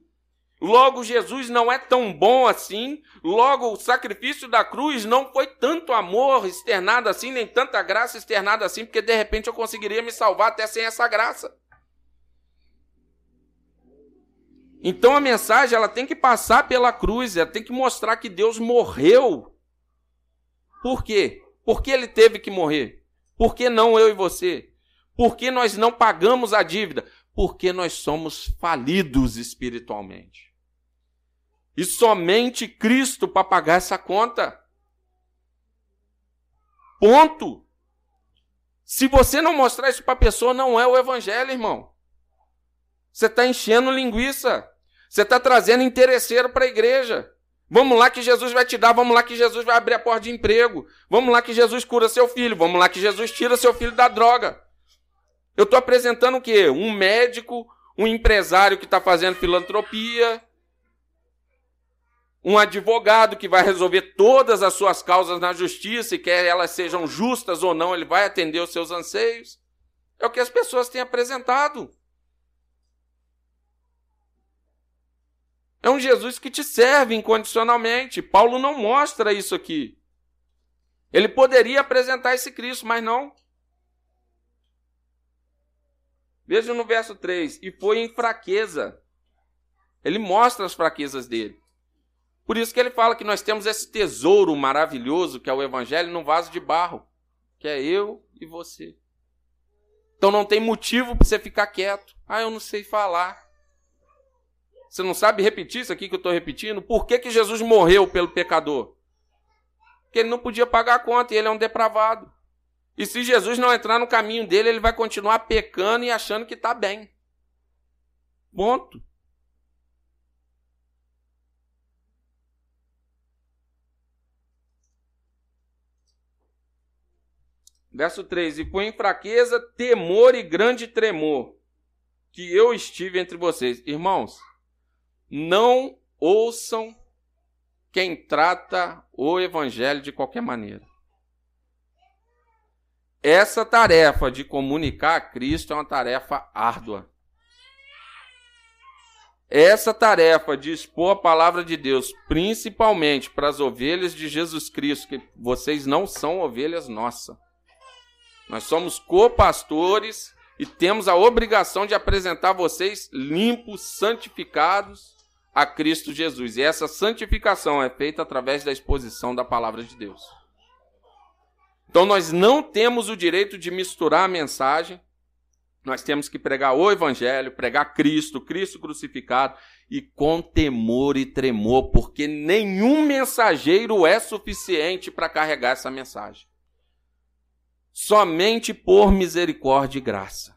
Logo, Jesus não é tão bom assim. Logo, o sacrifício da cruz não foi tanto amor externado assim, nem tanta graça externada assim, porque de repente eu conseguiria me salvar até sem essa graça. Então a mensagem ela tem que passar pela cruz, ela tem que mostrar que Deus morreu. Por quê? Por que ele teve que morrer? Por que não eu e você? Por que nós não pagamos a dívida? Porque nós somos falidos espiritualmente. E somente Cristo para pagar essa conta. Ponto. Se você não mostrar isso para a pessoa, não é o evangelho, irmão. Você está enchendo linguiça. Você está trazendo interesseiro para a igreja. Vamos lá que Jesus vai te dar, vamos lá que Jesus vai abrir a porta de emprego. Vamos lá que Jesus cura seu filho, vamos lá que Jesus tira seu filho da droga. Eu estou apresentando o quê? Um médico, um empresário que está fazendo filantropia, um advogado que vai resolver todas as suas causas na justiça e quer elas sejam justas ou não, ele vai atender os seus anseios. É o que as pessoas têm apresentado. É um Jesus que te serve incondicionalmente. Paulo não mostra isso aqui. Ele poderia apresentar esse Cristo, mas não. Veja no verso 3: E foi em fraqueza. Ele mostra as fraquezas dele. Por isso que ele fala que nós temos esse tesouro maravilhoso que é o evangelho num vaso de barro, que é eu e você. Então não tem motivo para você ficar quieto. Ah, eu não sei falar. Você não sabe repetir isso aqui que eu estou repetindo? Por que, que Jesus morreu pelo pecador? Porque ele não podia pagar a conta e ele é um depravado. E se Jesus não entrar no caminho dele, ele vai continuar pecando e achando que está bem. Ponto. Verso 3: E foi em fraqueza, temor e grande tremor que eu estive entre vocês. Irmãos, não ouçam quem trata o evangelho de qualquer maneira. Essa tarefa de comunicar a Cristo é uma tarefa árdua. Essa tarefa de expor a palavra de Deus, principalmente para as ovelhas de Jesus Cristo, que vocês não são ovelhas nossas. Nós somos co-pastores e temos a obrigação de apresentar vocês limpos, santificados a Cristo Jesus. E essa santificação é feita através da exposição da palavra de Deus. Então nós não temos o direito de misturar a mensagem. Nós temos que pregar o evangelho, pregar Cristo, Cristo crucificado e com temor e tremor, porque nenhum mensageiro é suficiente para carregar essa mensagem somente por misericórdia e graça.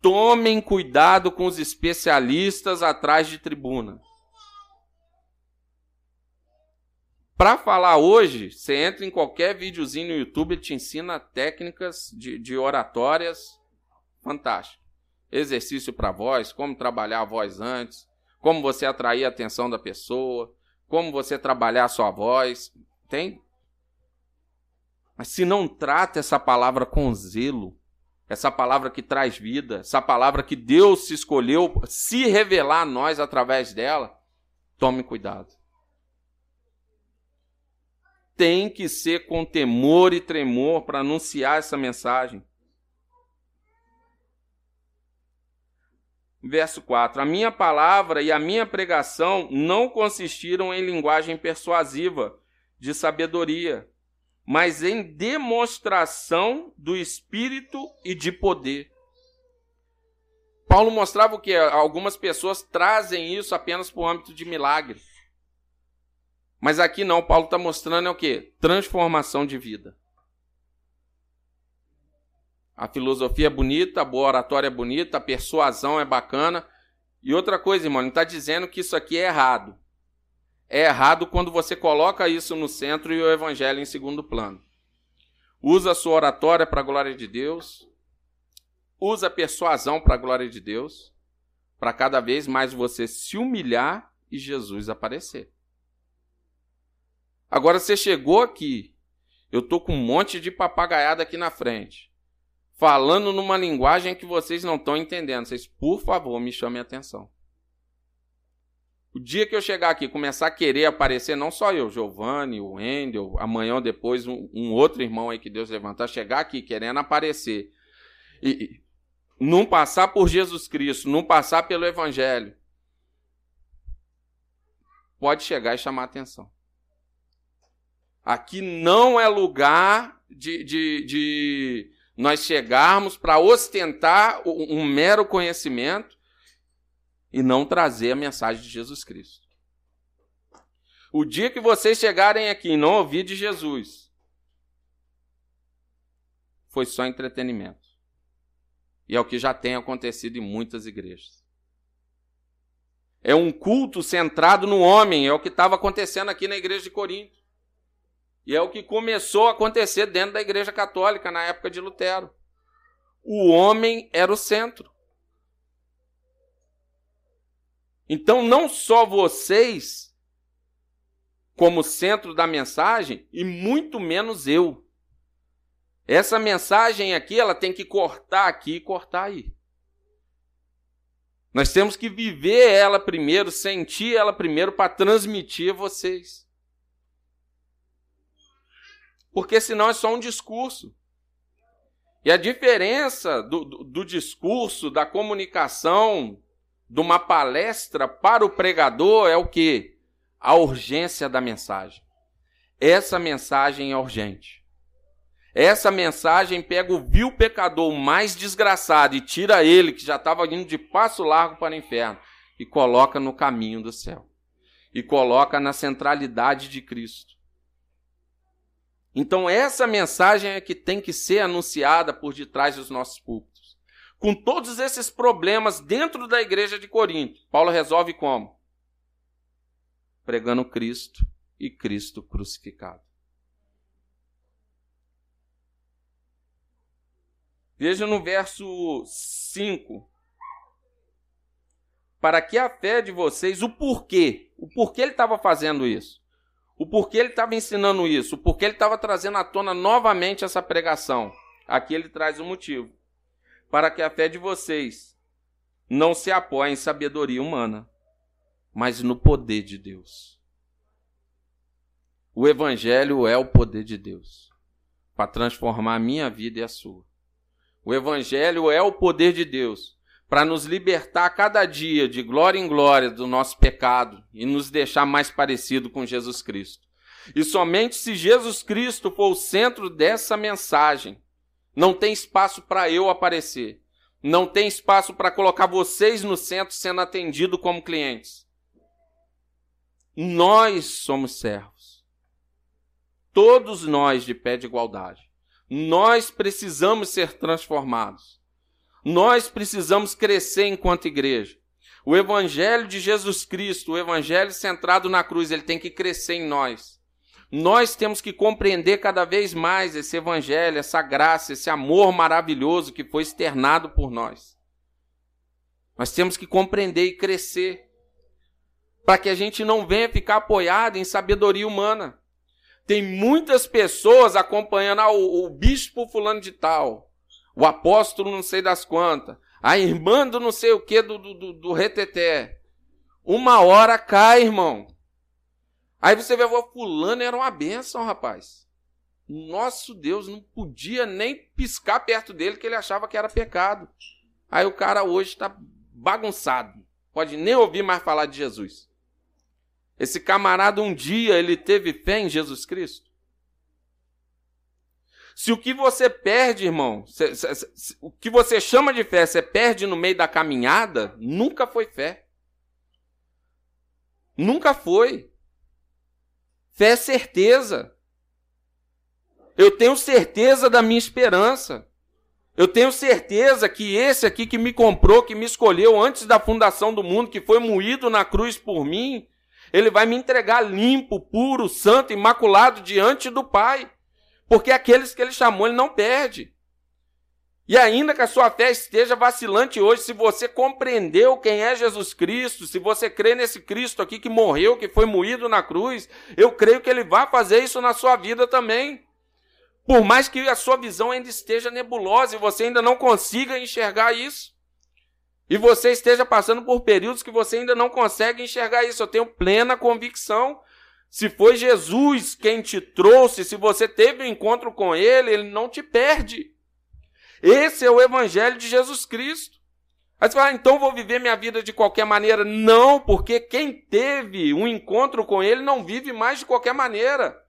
Tomem cuidado com os especialistas atrás de tribuna. Para falar hoje, você entra em qualquer videozinho no YouTube e te ensina técnicas de, de oratórias fantásticas. Exercício para voz, como trabalhar a voz antes, como você atrair a atenção da pessoa, como você trabalhar a sua voz. Tem mas se não trata essa palavra com zelo, essa palavra que traz vida, essa palavra que Deus se escolheu se revelar a nós através dela, tome cuidado. Tem que ser com temor e tremor para anunciar essa mensagem. Verso 4: A minha palavra e a minha pregação não consistiram em linguagem persuasiva, de sabedoria, mas em demonstração do Espírito e de poder. Paulo mostrava o que algumas pessoas trazem isso apenas para o âmbito de milagre. Mas aqui não, Paulo está mostrando é o que? Transformação de vida. A filosofia é bonita, a boa oratória é bonita, a persuasão é bacana. E outra coisa, irmão, ele está dizendo que isso aqui é errado é errado quando você coloca isso no centro e o evangelho em segundo plano. Usa a sua oratória para a glória de Deus, usa a persuasão para a glória de Deus, para cada vez mais você se humilhar e Jesus aparecer. Agora você chegou aqui, eu tô com um monte de papagaiada aqui na frente, falando numa linguagem que vocês não estão entendendo. Vocês, por favor, me chamem a atenção. O dia que eu chegar aqui começar a querer aparecer, não só eu, Giovanni, o Wendel, amanhã ou depois um, um, outro irmão aí que Deus levantar, chegar aqui querendo aparecer e, não passar por Jesus Cristo, não passar pelo Evangelho, pode chegar e chamar atenção. Aqui não é lugar de, de, de nós chegarmos para ostentar um mero conhecimento e não trazer a mensagem de Jesus Cristo. O dia que vocês chegarem aqui e não ouvir de Jesus, foi só entretenimento. E é o que já tem acontecido em muitas igrejas. É um culto centrado no homem, é o que estava acontecendo aqui na igreja de Corinto. E é o que começou a acontecer dentro da igreja católica na época de Lutero. O homem era o centro. Então, não só vocês, como centro da mensagem, e muito menos eu. Essa mensagem aqui, ela tem que cortar aqui e cortar aí. Nós temos que viver ela primeiro, sentir ela primeiro para transmitir a vocês. Porque senão é só um discurso. E a diferença do, do, do discurso, da comunicação, de uma palestra para o pregador é o que? A urgência da mensagem. Essa mensagem é urgente. Essa mensagem pega o vil pecador mais desgraçado e tira ele, que já estava indo de passo largo para o inferno, e coloca no caminho do céu. E coloca na centralidade de Cristo. Então, essa mensagem é que tem que ser anunciada por detrás dos nossos púlpitos. Com todos esses problemas dentro da igreja de Corinto, Paulo resolve como? Pregando Cristo e Cristo crucificado. Veja no verso 5. Para que a fé de vocês, o porquê, o porquê ele estava fazendo isso, o porquê ele estava ensinando isso, o porquê ele estava trazendo à tona novamente essa pregação. Aqui ele traz o motivo. Para que a fé de vocês não se apoie em sabedoria humana, mas no poder de Deus. O Evangelho é o poder de Deus para transformar a minha vida e a sua. O Evangelho é o poder de Deus para nos libertar cada dia de glória em glória do nosso pecado e nos deixar mais parecido com Jesus Cristo. E somente se Jesus Cristo for o centro dessa mensagem, não tem espaço para eu aparecer. Não tem espaço para colocar vocês no centro sendo atendido como clientes. Nós somos servos. Todos nós de pé de igualdade. Nós precisamos ser transformados. Nós precisamos crescer enquanto igreja. O evangelho de Jesus Cristo, o evangelho centrado na cruz, ele tem que crescer em nós. Nós temos que compreender cada vez mais esse evangelho, essa graça, esse amor maravilhoso que foi externado por nós. Nós temos que compreender e crescer para que a gente não venha ficar apoiado em sabedoria humana. Tem muitas pessoas acompanhando ah, o, o bispo fulano de tal, o apóstolo não sei das quantas, a irmã do não sei o que do, do, do reteté. Uma hora cai, irmão. Aí você vê, o fulano era uma bênção, rapaz. Nosso Deus não podia nem piscar perto dele que ele achava que era pecado. Aí o cara hoje está bagunçado. Pode nem ouvir mais falar de Jesus. Esse camarada um dia ele teve fé em Jesus Cristo? Se o que você perde, irmão, se, se, se, o que você chama de fé, você perde no meio da caminhada, nunca foi fé. Nunca foi. Fé é certeza. Eu tenho certeza da minha esperança. Eu tenho certeza que esse aqui que me comprou, que me escolheu antes da fundação do mundo, que foi moído na cruz por mim, ele vai me entregar limpo, puro, santo, imaculado diante do Pai. Porque aqueles que ele chamou, ele não perde. E ainda que a sua fé esteja vacilante hoje, se você compreendeu quem é Jesus Cristo, se você crê nesse Cristo aqui que morreu, que foi moído na cruz, eu creio que ele vai fazer isso na sua vida também. Por mais que a sua visão ainda esteja nebulosa e você ainda não consiga enxergar isso. E você esteja passando por períodos que você ainda não consegue enxergar isso. Eu tenho plena convicção. Se foi Jesus quem te trouxe, se você teve um encontro com Ele, Ele não te perde. Esse é o Evangelho de Jesus Cristo. Aí você fala, ah, então vou viver minha vida de qualquer maneira. Não, porque quem teve um encontro com Ele não vive mais de qualquer maneira.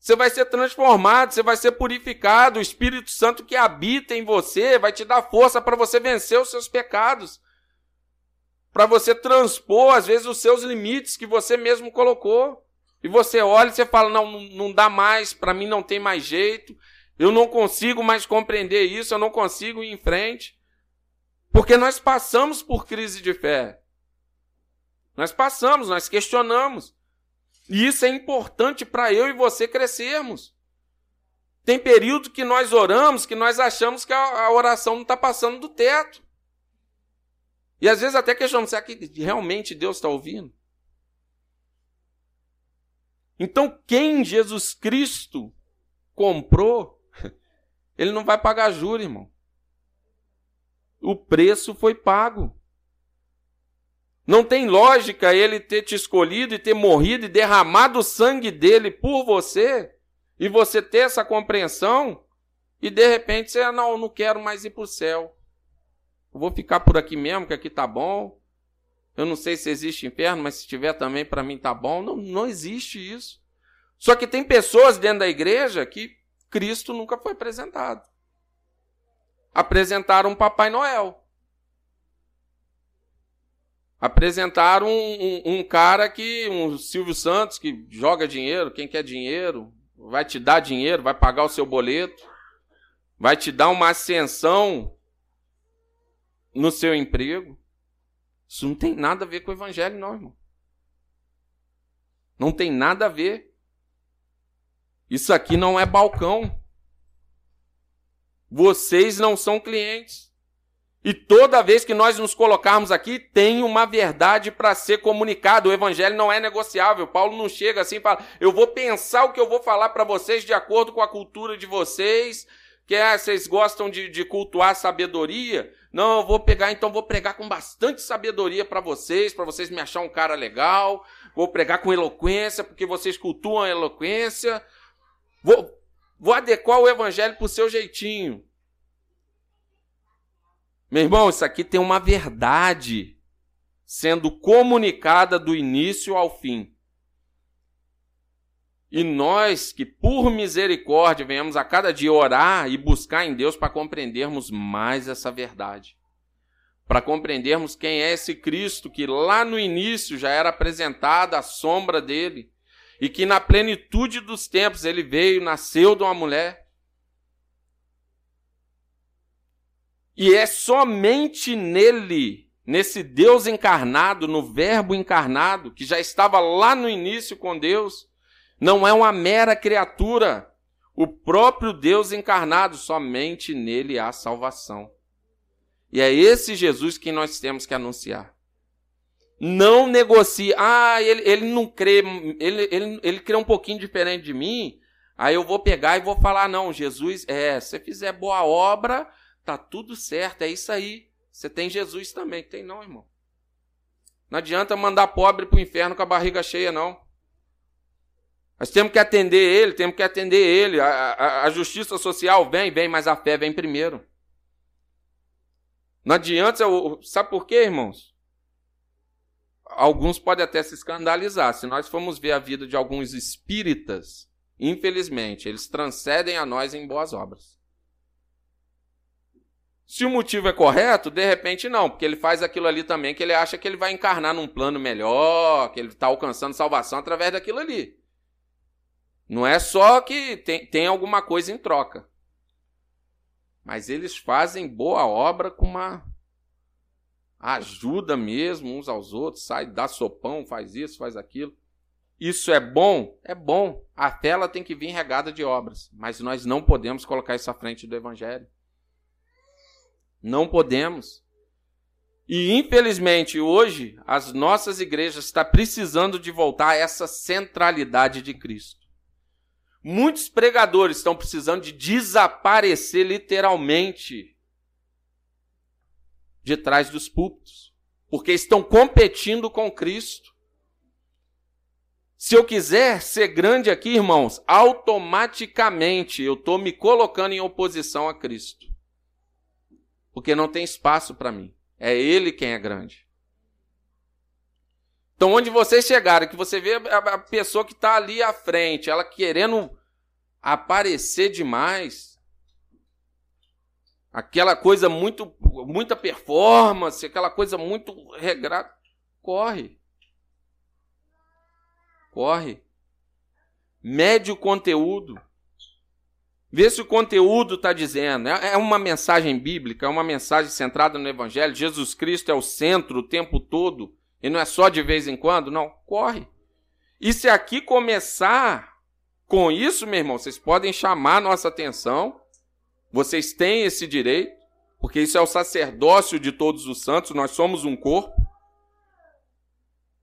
Você vai ser transformado, você vai ser purificado. O Espírito Santo que habita em você vai te dar força para você vencer os seus pecados. Para você transpor, às vezes, os seus limites que você mesmo colocou. E você olha e você fala: não, não dá mais, para mim não tem mais jeito. Eu não consigo mais compreender isso, eu não consigo ir em frente. Porque nós passamos por crise de fé. Nós passamos, nós questionamos. E isso é importante para eu e você crescermos. Tem período que nós oramos que nós achamos que a, oração não está passando do teto. E às vezes até questionamos, será que realmente Deus está ouvindo? Então, quem Jesus Cristo comprou, ele não vai pagar juros, irmão. O preço foi pago. Não tem lógica ele ter te escolhido e ter morrido e derramado o sangue dele por você e você ter essa compreensão e de repente você, não, não quero mais ir para o céu. Eu vou ficar por aqui mesmo, que aqui tá bom. Eu não sei se existe inferno, mas se tiver também para mim tá bom. Não, não existe isso. Só que tem pessoas dentro da igreja que Cristo nunca foi apresentado. Apresentaram um Papai Noel. Apresentaram um, um, um, cara que, um Silvio Santos, que joga dinheiro, quem quer dinheiro, vai te dar dinheiro, vai pagar o seu boleto, vai te dar uma ascensão no seu emprego. Isso não tem nada a ver com o evangelho, não, irmão. Não tem nada a ver. Isso aqui não é balcão. Vocês não são clientes. E toda vez que nós nos colocarmos aqui, tem uma verdade para ser comunicada. O evangelho não é negociável. Paulo não chega assim e fala: eu vou pensar o que eu vou falar para vocês de acordo com a cultura de vocês, que é, vocês gostam de, de cultuar sabedoria. Não, eu vou pegar, então vou pregar com bastante sabedoria para vocês, para vocês me achar um cara legal. Vou pregar com eloquência, porque vocês cultuam a eloquência. Vou, vou adequar o evangelho para o seu jeitinho. Meu irmão, isso aqui tem uma verdade sendo comunicada do início ao fim. E nós que, por misericórdia, venhamos a cada dia orar e buscar em Deus para compreendermos mais essa verdade. Para compreendermos quem é esse Cristo que lá no início já era apresentado a sombra dele. E que na plenitude dos tempos ele veio, nasceu de uma mulher. E é somente nele, nesse Deus encarnado, no Verbo encarnado, que já estava lá no início com Deus, não é uma mera criatura. O próprio Deus encarnado, somente nele há salvação. E é esse Jesus que nós temos que anunciar. Não negocie. Ah, ele, ele não crê, ele, ele, ele crê um pouquinho diferente de mim. Aí eu vou pegar e vou falar: não, Jesus, é, se você fizer boa obra, tá tudo certo, é isso aí. Você tem Jesus também. Tem não, irmão. Não adianta mandar pobre para o inferno com a barriga cheia, não. Nós temos que atender ele, temos que atender ele. A, a, a, justiça social vem, vem, mas a fé vem primeiro. Não adianta. Sabe por quê, irmãos? Alguns podem até se escandalizar. Se nós formos ver a vida de alguns espíritas, infelizmente, eles transcendem a nós em boas obras. Se o motivo é correto, de repente não, porque ele faz aquilo ali também que ele acha que ele vai encarnar num plano melhor, que ele está alcançando salvação através daquilo ali. Não é só que tem, tem alguma coisa em troca. Mas eles fazem boa obra com uma ajuda mesmo uns aos outros, sai, dá sopão, faz isso, faz aquilo. Isso é bom? É bom. A fé ela tem que vir regada de obras, mas nós não podemos colocar isso à frente do evangelho. Não podemos. E infelizmente hoje as nossas igrejas estão precisando de voltar a essa centralidade de Cristo. Muitos pregadores estão precisando de desaparecer literalmente de trás dos púlpitos, porque estão competindo com Cristo. Se eu quiser ser grande aqui, irmãos, automaticamente eu estou me colocando em oposição a Cristo. Porque não tem espaço para mim. É Ele quem é grande. Então, onde vocês chegarem, que você vê a pessoa que está ali à frente, ela querendo aparecer demais, aquela coisa muito, muita performance, aquela coisa muito regrada, corre. Corre. Mede o conteúdo. Vê se o conteúdo está dizendo. É, é uma mensagem bíblica, é uma mensagem centrada no Evangelho. Jesus Cristo é o centro o tempo todo. E não é só de vez em quando, não. Corre. E se aqui começar com isso, meu irmão, vocês podem chamar nossa atenção. Vocês têm esse direito, porque isso é o sacerdócio de todos os santos, nós somos um corpo.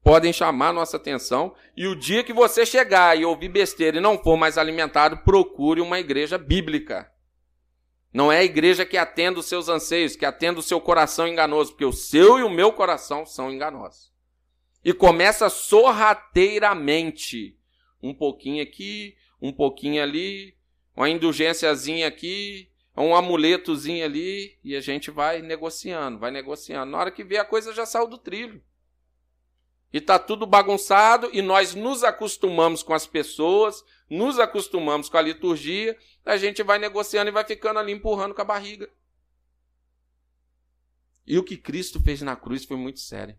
Podem chamar nossa atenção. E o dia que você chegar e ouvir besteira e não for mais alimentado, procure uma igreja bíblica. Não é a igreja que atenda os seus anseios, que atenda o seu coração enganoso, porque o seu e o meu coração são enganosos e começa sorrateiramente. Um pouquinho aqui, um pouquinho ali, uma indulgênciazinha aqui, um amuletozinho ali e a gente vai negociando, vai negociando. Na hora que vê a coisa já saiu do trilho. E tá tudo bagunçado e nós nos acostumamos com as pessoas, nos acostumamos com a liturgia, a gente vai negociando e vai ficando ali empurrando com a barriga. E o que Cristo fez na cruz foi muito sério.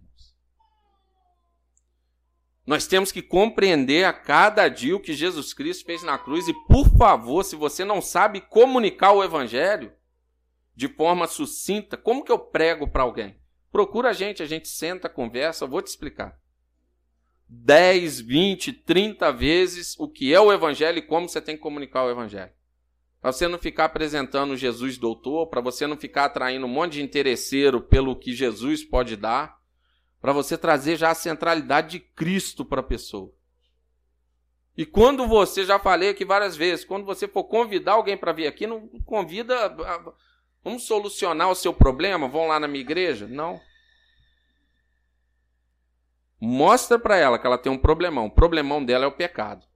Nós temos que compreender a cada dia o que Jesus Cristo fez na cruz. E, por favor, se você não sabe comunicar o Evangelho de forma sucinta, como que eu prego para alguém? Procura a gente, a gente senta, conversa, eu vou te explicar. 10, 20, 30 vezes o que é o Evangelho e como você tem que comunicar o Evangelho. Para você não ficar apresentando Jesus doutor, para você não ficar atraindo um monte de interesseiro pelo que Jesus pode dar para você trazer já a centralidade de Cristo para a pessoa. E quando você, já falei aqui várias vezes, quando você for convidar alguém para vir aqui, não convida. Vamos solucionar o seu problema? Vão lá na minha igreja? Não. Mostra para ela que ela tem um problemão. O problemão dela é o pecado.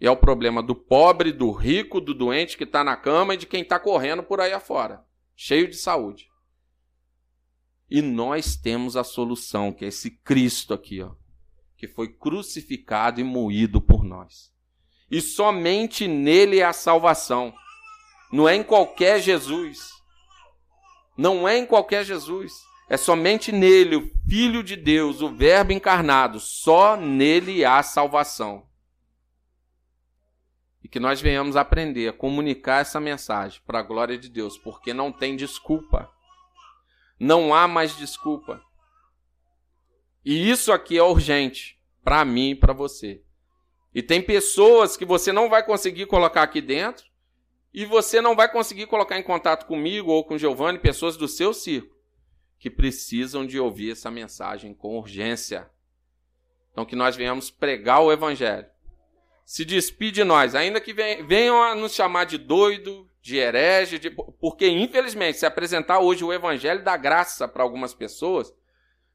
E é o problema do pobre, do rico, do doente que está na cama e de quem está correndo por aí afora, cheio de saúde. E nós temos a solução, que é esse Cristo aqui, ó, que foi crucificado e moído por nós. E somente nele é a salvação. Não é em qualquer Jesus. Não é em qualquer Jesus. É somente nele, o Filho de Deus, o Verbo encarnado. Só nele há salvação. E que nós venhamos aprender a comunicar essa mensagem para a glória de Deus, porque não tem desculpa. Não há mais desculpa. E isso aqui é urgente para mim e para você. E tem pessoas que você não vai conseguir colocar aqui dentro e você não vai conseguir colocar em contato comigo ou com Giovanni, pessoas do seu círculo, que precisam de ouvir essa mensagem com urgência. Então, que nós venhamos pregar o Evangelho. Se despide de nós, ainda que venham a nos chamar de doido, de herege, de... porque infelizmente, se apresentar hoje o evangelho da graça para algumas pessoas,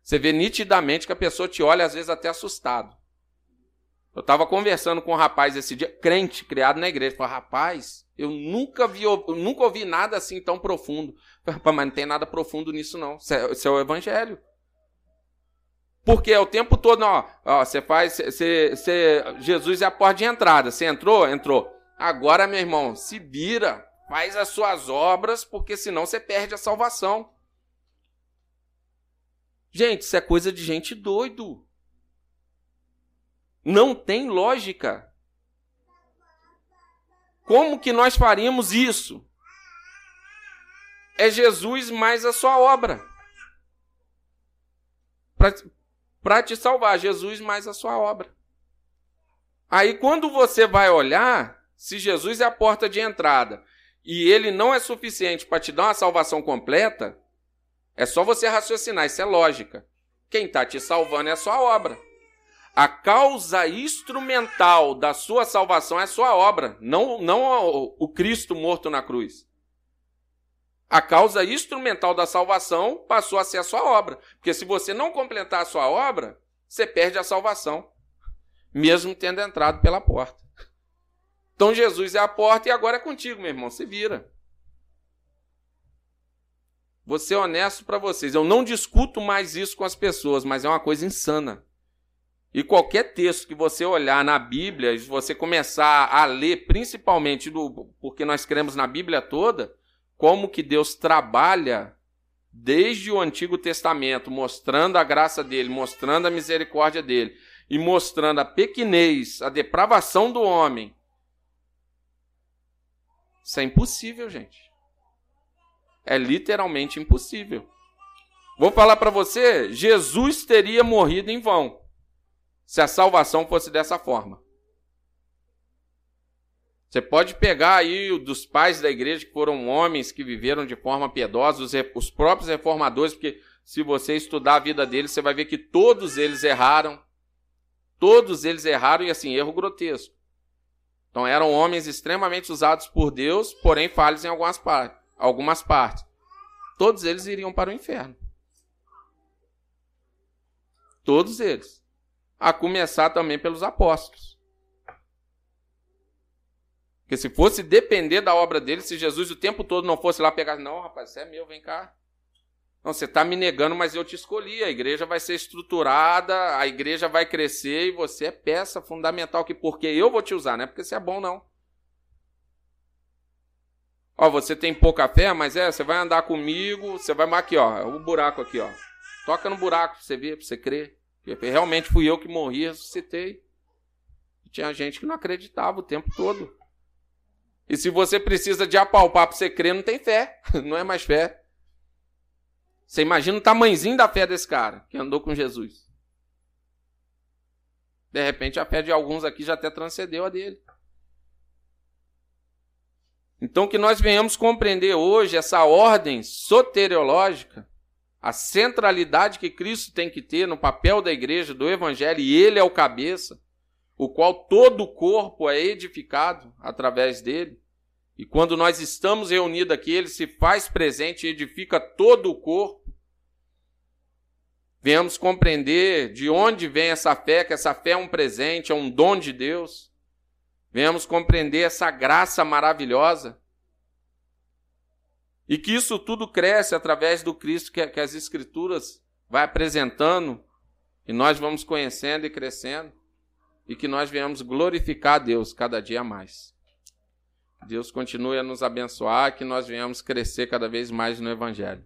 você vê nitidamente que a pessoa te olha às vezes até assustado. Eu estava conversando com um rapaz esse dia, crente, criado na igreja. Falei, rapaz, eu nunca vi, eu nunca ouvi nada assim tão profundo. Falei, mas não tem nada profundo nisso, não. É, isso é o evangelho. Porque é o tempo todo, ó, ó você faz, você, você, Jesus é a porta de entrada. Você entrou? Entrou. Agora, meu irmão, se vira. Faz as suas obras, porque senão você perde a salvação. Gente, isso é coisa de gente doido. Não tem lógica. Como que nós faríamos isso? É Jesus mais a sua obra. Para te salvar, Jesus mais a sua obra. Aí quando você vai olhar, se Jesus é a porta de entrada e ele não é suficiente para te dar uma salvação completa, é só você raciocinar, isso é lógica. Quem está te salvando é a sua obra. A causa instrumental da sua salvação é a sua obra, não, não o Cristo morto na cruz. A causa instrumental da salvação passou a ser a sua obra. Porque se você não completar a sua obra, você perde a salvação, mesmo tendo entrado pela porta. Então Jesus é a porta e agora é contigo, meu irmão. Se vira. Vou ser honesto para vocês. Eu não discuto mais isso com as pessoas, mas é uma coisa insana. E qualquer texto que você olhar na Bíblia, e você começar a ler, principalmente do, porque nós cremos na Bíblia toda, como que Deus trabalha desde o Antigo Testamento, mostrando a graça dele, mostrando a misericórdia dele e mostrando a pequenez, a depravação do homem, isso é impossível, gente. É literalmente impossível. Vou falar para você, Jesus teria morrido em vão se a salvação fosse dessa forma. Você pode pegar aí dos pais da igreja que foram homens que viveram de forma piedosa, os, os próprios reformadores, porque se você estudar a vida deles, você vai ver que todos eles erraram. Todos eles erraram e assim, erro grotesco. Então eram homens extremamente usados por Deus, porém falhos em algumas, par algumas partes. Todos eles iriam para o inferno. Todos eles. A começar também pelos apóstolos. Porque se fosse depender da obra dele, se Jesus o tempo todo não fosse lá pegar, não, rapaz, você é meu, vem cá. Não, você está me negando, mas eu te escolhi. A igreja vai ser estruturada, a igreja vai crescer e você é peça fundamental que porque eu vou te usar, não é porque você é bom, não. Ó, você tem pouca fé, mas é, você vai andar comigo, você vai aqui, ó, o buraco aqui, ó. Toca no buraco pra você ver, pra você crer. Realmente fui eu que morri, ressuscitei. Tinha gente que não acreditava o tempo todo. E se você precisa de apalpar para você crer, não tem fé. <laughs> Não é mais fé. Você imagina o tamanzinho da fé desse cara que andou com Jesus. De repente a fé de alguns aqui já até transcendeu a dele. Então que nós venhamos compreender hoje essa ordem soteriológica, a centralidade que Cristo tem que ter no papel da igreja, do evangelho, e ele é o cabeça o qual todo o corpo é edificado através dele. E quando nós estamos reunidos aqui, ele se faz presente e edifica todo o corpo. Venhamos compreender de onde vem essa fé, que essa fé é um presente, é um dom de Deus. Venhamos compreender essa graça maravilhosa. E que isso tudo cresce através do Cristo que, que as Escrituras vai apresentando e nós vamos conhecendo e crescendo e que nós venhamos glorificar a Deus cada dia mais. Deus continue a nos abençoar, que nós venhamos crescer cada vez mais no Evangelho.